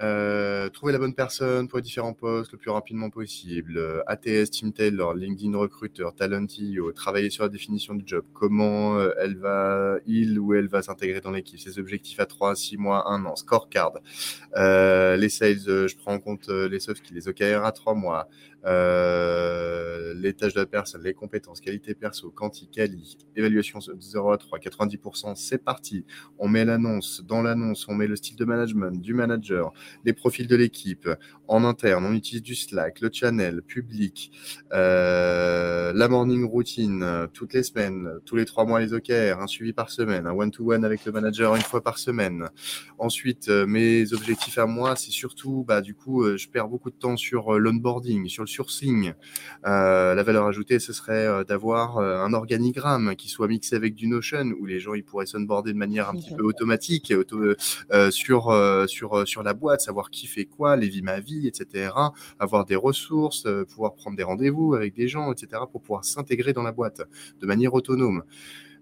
Euh, trouver la bonne personne pour les différents postes le plus rapidement possible. ATS, Team Taylor, LinkedIn Recruiter, Talentio, travailler sur la définition du job. Comment euh, elle va, il ou elle va s'intégrer dans l'équipe? Ses objectifs à 3, 6 mois, 1 an. Scorecard. Les sales, je prends en compte les soft skills, les OKR à 3 mois. Euh, les tâches de la personne, les compétences, qualité perso, quanti, quali, évaluation de 0 à 3, 90%, c'est parti. On met l'annonce, dans l'annonce, on met le style de management du manager, les profils de l'équipe. En interne, on utilise du Slack, le channel, public, euh, la morning routine, toutes les semaines, tous les trois mois les OKR, un suivi par semaine, un one-to-one avec le manager une fois par semaine. Ensuite, euh, mes objectifs à moi, c'est surtout, bah, du coup, je perds beaucoup de temps sur l'onboarding, sur le sourcing. la valeur ajoutée, ce serait d'avoir un organigramme qui soit mixé avec du Notion où les gens ils pourraient s'onboarder de manière un petit peu automatique auto, sur, sur, sur la boîte savoir qui fait quoi, les vies ma vie, etc. Avoir des ressources, euh, pouvoir prendre des rendez-vous avec des gens, etc. pour pouvoir s'intégrer dans la boîte de manière autonome.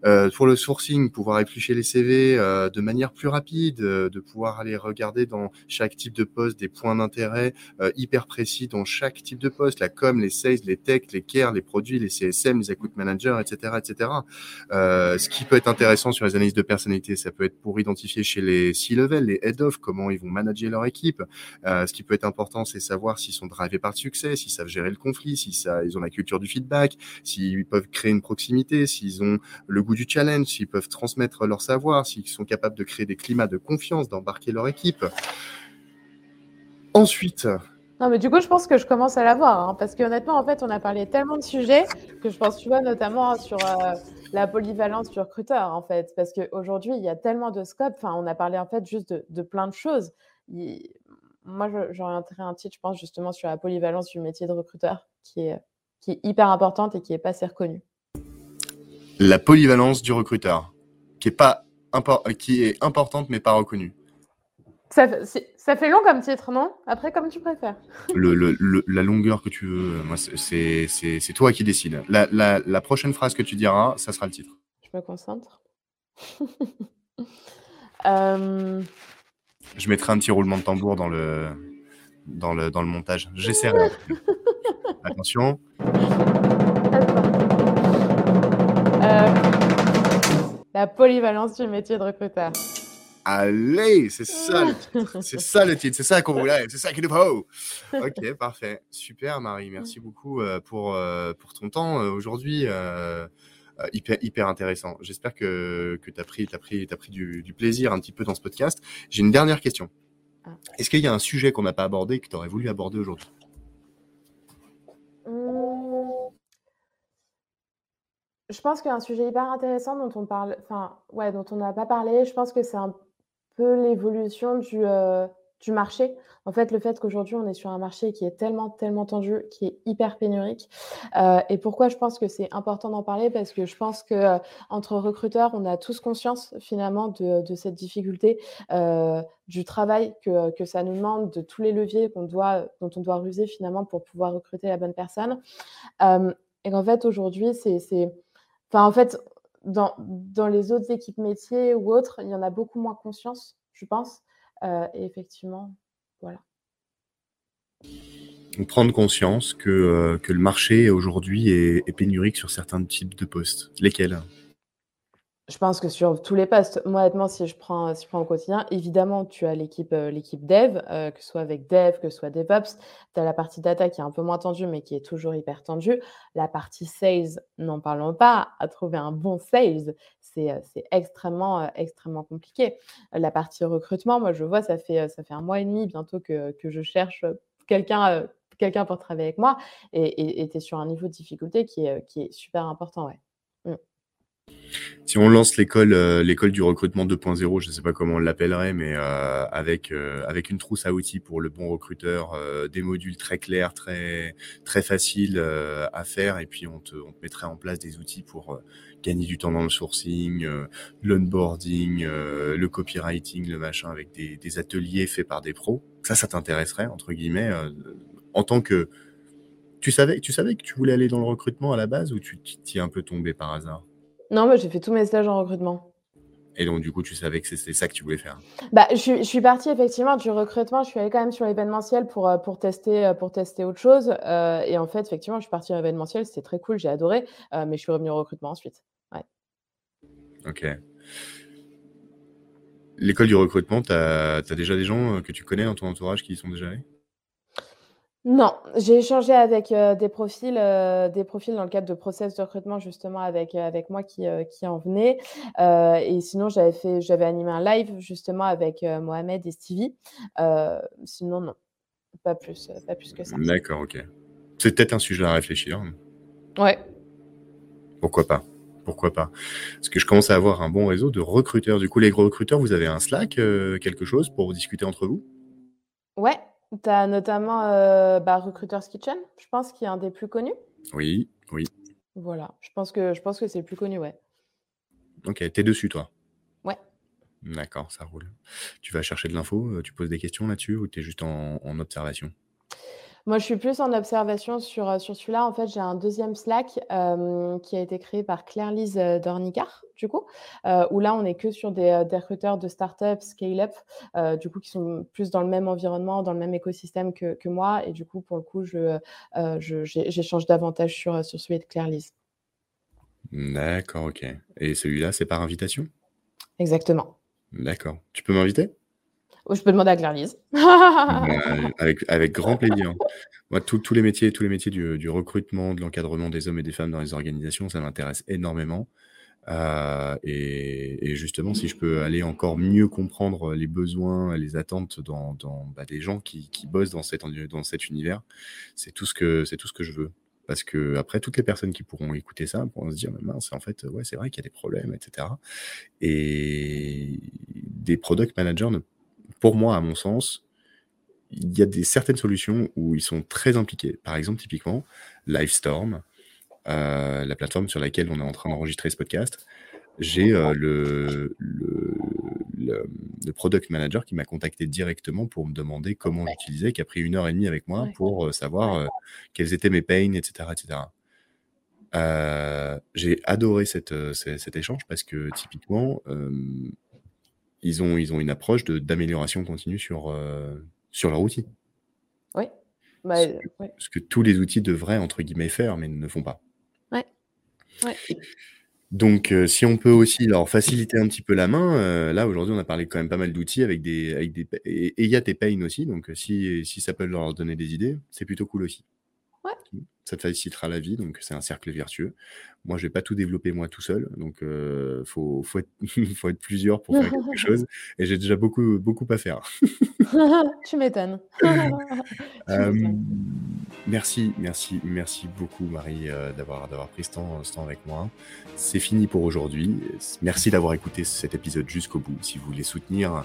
Euh, pour le sourcing, pouvoir éplucher les CV euh, de manière plus rapide, euh, de pouvoir aller regarder dans chaque type de poste des points d'intérêt euh, hyper précis dans chaque type de poste, la com, les sales, les tech, les care, les produits, les CSM, les account managers, etc., etc. ce qui peut être intéressant sur les analyses de personnalité, ça peut être pour identifier chez les C-level, les head-off, comment ils vont manager leur équipe. ce qui peut être important, c'est savoir s'ils sont drivés par le succès, s'ils savent gérer le conflit, s'ils ils ont la culture du feedback, s'ils peuvent créer une proximité, s'ils ont le goût du challenge, s'ils peuvent transmettre leur savoir, s'ils sont capables de créer des climats de confiance, d'embarquer leur équipe. Ensuite. Non, mais du coup, je pense que je commence à l'avoir, hein, parce qu'honnêtement, en fait, on a parlé tellement de sujets que je pense, tu vois, notamment sur euh, la polyvalence du recruteur, en fait, parce qu'aujourd'hui, il y a tellement de scope. Enfin, on a parlé en fait juste de, plein de choses. moi, j'orienterais un titre, je pense, justement sur la polyvalence du métier de recruteur, qui est, qui est hyper importante et qui n'est pas assez reconnue la polyvalence du recruteur, qui est, pas qui est importante mais pas reconnue. Ça, ça, fait long comme titre, non? Après, comme tu préfères. Le, la longueur que tu veux, c'est toi qui décides. La, la, la, prochaine phrase que tu diras, ça sera le titre. Je me concentre. euh... Je mettrai un petit roulement de tambour dans le, dans le, dans le montage. J'essaierai. Attention. La polyvalence du métier de recruteur. Allez, c'est ça le titre. C'est ça le titre. C'est ça qu'on voulait. C'est ça qu'il nous faut. Ok, parfait. Super, Marie. Merci beaucoup euh, pour, euh, pour ton temps aujourd'hui. hyper, hyper intéressant. J'espère que, que tu as pris, as pris, as pris du, du, plaisir un petit peu dans ce podcast. J'ai une dernière question. Ah. Est-ce qu'il y a un sujet qu'on n'a pas abordé que tu aurais voulu aborder aujourd'hui? Je pense qu'il y a un sujet hyper intéressant dont on parle, enfin, ouais, dont on n'a pas parlé. Je pense que c'est un peu l'évolution du, euh, marché. En fait, le fait qu'aujourd'hui, on est sur un marché qui est tellement, tellement tendu, qui est hyper pénurique. Euh, et pourquoi je pense que c'est important d'en parler Parce que je pense que euh, entre recruteurs, on a tous conscience finalement de, cette difficulté, du travail que, que, ça nous demande, de tous les leviers qu'on doit, dont on doit ruser finalement pour pouvoir recruter la bonne personne. et qu'en fait, aujourd'hui, c'est En fait, dans, les autres équipes métiers ou autres, il y en a beaucoup moins conscience, je pense. Euh, et effectivement, voilà. Prendre conscience que, euh, que le marché aujourd'hui est, pénurique sur certains types de postes. Lesquels? Je pense que sur tous les postes, moi, honnêtement, si je prends, si je prends au quotidien, évidemment, tu as l'équipe euh, l'équipe dev, euh, que ce soit avec dev, que ce soit DevOps. Tu as la partie data qui est un peu moins tendue, mais qui est toujours hyper tendue. La partie sales, n'en parlons pas. À trouver un bon sales, c'est euh, extrêmement, extrêmement compliqué. La partie recrutement, moi, je vois, ça fait, ça fait un mois et demi bientôt que, que je cherche quelqu'un quelqu'un pour travailler avec moi. Et tu es sur un niveau de difficulté qui est, qui est super important. Ouais. Si on lance l'école euh, du recrutement 2.0, je ne sais pas comment on l'appellerait, mais euh, avec euh, avec une trousse à outils pour le bon recruteur, des modules très clairs, très faciles à faire, et puis on te, mettrait en place des outils pour gagner du temps dans le sourcing, l'onboarding, le copywriting, le machin, avec des, des ateliers faits par des pros. Ça, ça t'intéresserait entre guillemets en tant que tu savais tu savais que tu voulais aller dans le recrutement à la base ou tu t'y es un peu tombé par hasard? Non, moi, j'ai fait tous mes stages en recrutement. Et donc, du coup, tu savais que c'était ça que tu voulais faire bah, je, suis partie effectivement du recrutement. Je suis allée quand même sur l'événementiel pour, euh, pour, tester, euh, pour tester autre chose. Euh, et en fait, effectivement, je suis partie sur l'événementiel. C'était très cool. J'ai adoré. mais je suis revenue au recrutement ensuite. Ouais. Ok. L'école du recrutement, tu as, as, déjà des gens que tu connais dans ton entourage qui y sont déjà allés? Non, j'ai échangé avec, euh, des profils, euh, des profils dans le cadre de process de recrutement justement avec, euh, avec moi qui, qui en venaient. et sinon j'avais fait j'avais animé un live justement avec, Mohamed et Stevie. sinon non, pas plus, pas plus que ça. D'accord, OK. C'est peut-être un sujet à réfléchir. Ouais. Pourquoi pas? Pourquoi pas? Parce que je commence à avoir un bon réseau de recruteurs. Du coup, les recruteurs, vous avez un Slack, quelque chose pour discuter entre vous? Ouais. Tu as notamment, euh, bah, Recruiter's Kitchen, je pense, qui est un des plus connus. Oui, oui. Voilà, je pense que je pense que c'est le plus connu, ouais. OK, tu es dessus, toi? Ouais. D'accord, ça roule. Tu vas chercher de l'info, euh, tu poses des questions là-dessus ou tu es juste en observation? Moi, je suis plus en observation sur, euh, sur celui-là. En fait, j'ai un deuxième Slack qui a été créé par Claire-Lise euh, Dornicard, du coup, euh, où là, on est que sur des, des recruteurs de start-up, scale-up, du coup, qui sont plus dans le même environnement, dans le même écosystème que, que moi. Et du coup, pour le coup, je, j'échange davantage sur, sur celui de Claire-Lise. D'accord, ok. Et celui-là, c'est par invitation? Exactement. D'accord. Tu peux m'inviter? Je peux demander à Claire-Lise. avec, avec grand plaisir. Moi, tous les métiers, tous les métiers du, recrutement, de l'encadrement des hommes et des femmes dans les organisations, ça m'intéresse énormément. Euh, et, justement, si je peux aller encore mieux comprendre les besoins, les attentes dans, dans bah, des gens qui, qui, bossent dans, cette, dans cet univers, c'est tout ce que c'est tout ce que je veux. Parce que après, toutes les personnes qui pourront écouter ça pourront se dire, mais mince, en fait, ouais, c'est vrai qu'il y a des problèmes, etc. Et des product managers ne pour moi, à mon sens, il y a des certaines solutions où ils sont très impliqués. Par exemple, typiquement, Livestorm, euh, la plateforme sur laquelle on est en train d'enregistrer ce podcast. J'ai euh, le, le, le, product manager qui m'a contacté directement pour me demander comment j'utilisais, qui a pris une heure et demie avec moi pour euh, savoir quels étaient mes pains, etc. etc. j'ai adoré cette, cet échange parce que typiquement, ils ont, ils ont une approche d'amélioration continue sur, euh, sur leur outil. Oui. Bah, ce, que, ouais. ce que tous les outils devraient, entre guillemets, faire, mais ne font pas. Ouais. Ouais. Donc, euh, si on peut aussi leur faciliter un petit peu la main, euh, là aujourd'hui on a parlé quand même pas mal d'outils avec des, avec des et il y a tes pain aussi, donc si, si ça peut leur donner des idées, c'est plutôt cool aussi. Ouais. Ça te facilitera la vie, donc c'est un cercle vertueux. Moi, je vais pas tout développer moi tout seul, donc euh, faut, faut, être, faut être plusieurs pour faire quelque chose, et j'ai déjà beaucoup, beaucoup à faire. tu Euh, m'étonnes. merci, merci, merci beaucoup Marie euh, d'avoir d'avoir pris ce temps, ce temps avec moi. C'est fini pour aujourd'hui. Merci d'avoir écouté cet épisode jusqu'au bout. Si vous voulez soutenir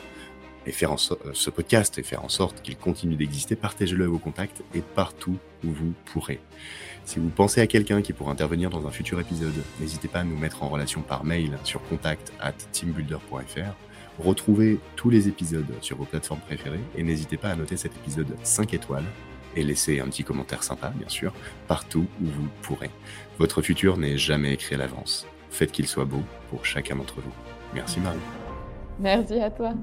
et faire en euh, ce podcast et faire en sorte qu'il continue d'exister, partagez-le à vos contacts et partout où vous pourrez. Si vous pensez à quelqu'un qui pourra intervenir dans un futur épisode, n'hésitez pas à nous mettre en relation par mail sur contact at teambuilder.fr. Retrouvez tous les épisodes sur vos plateformes préférées et n'hésitez pas à noter cet épisode 5 étoiles et laissez un petit commentaire sympa, bien sûr, partout où vous pourrez. Votre futur n'est jamais écrit à l'avance. Faites qu'il soit beau pour chacun d'entre vous. Merci Marie. Merci à toi.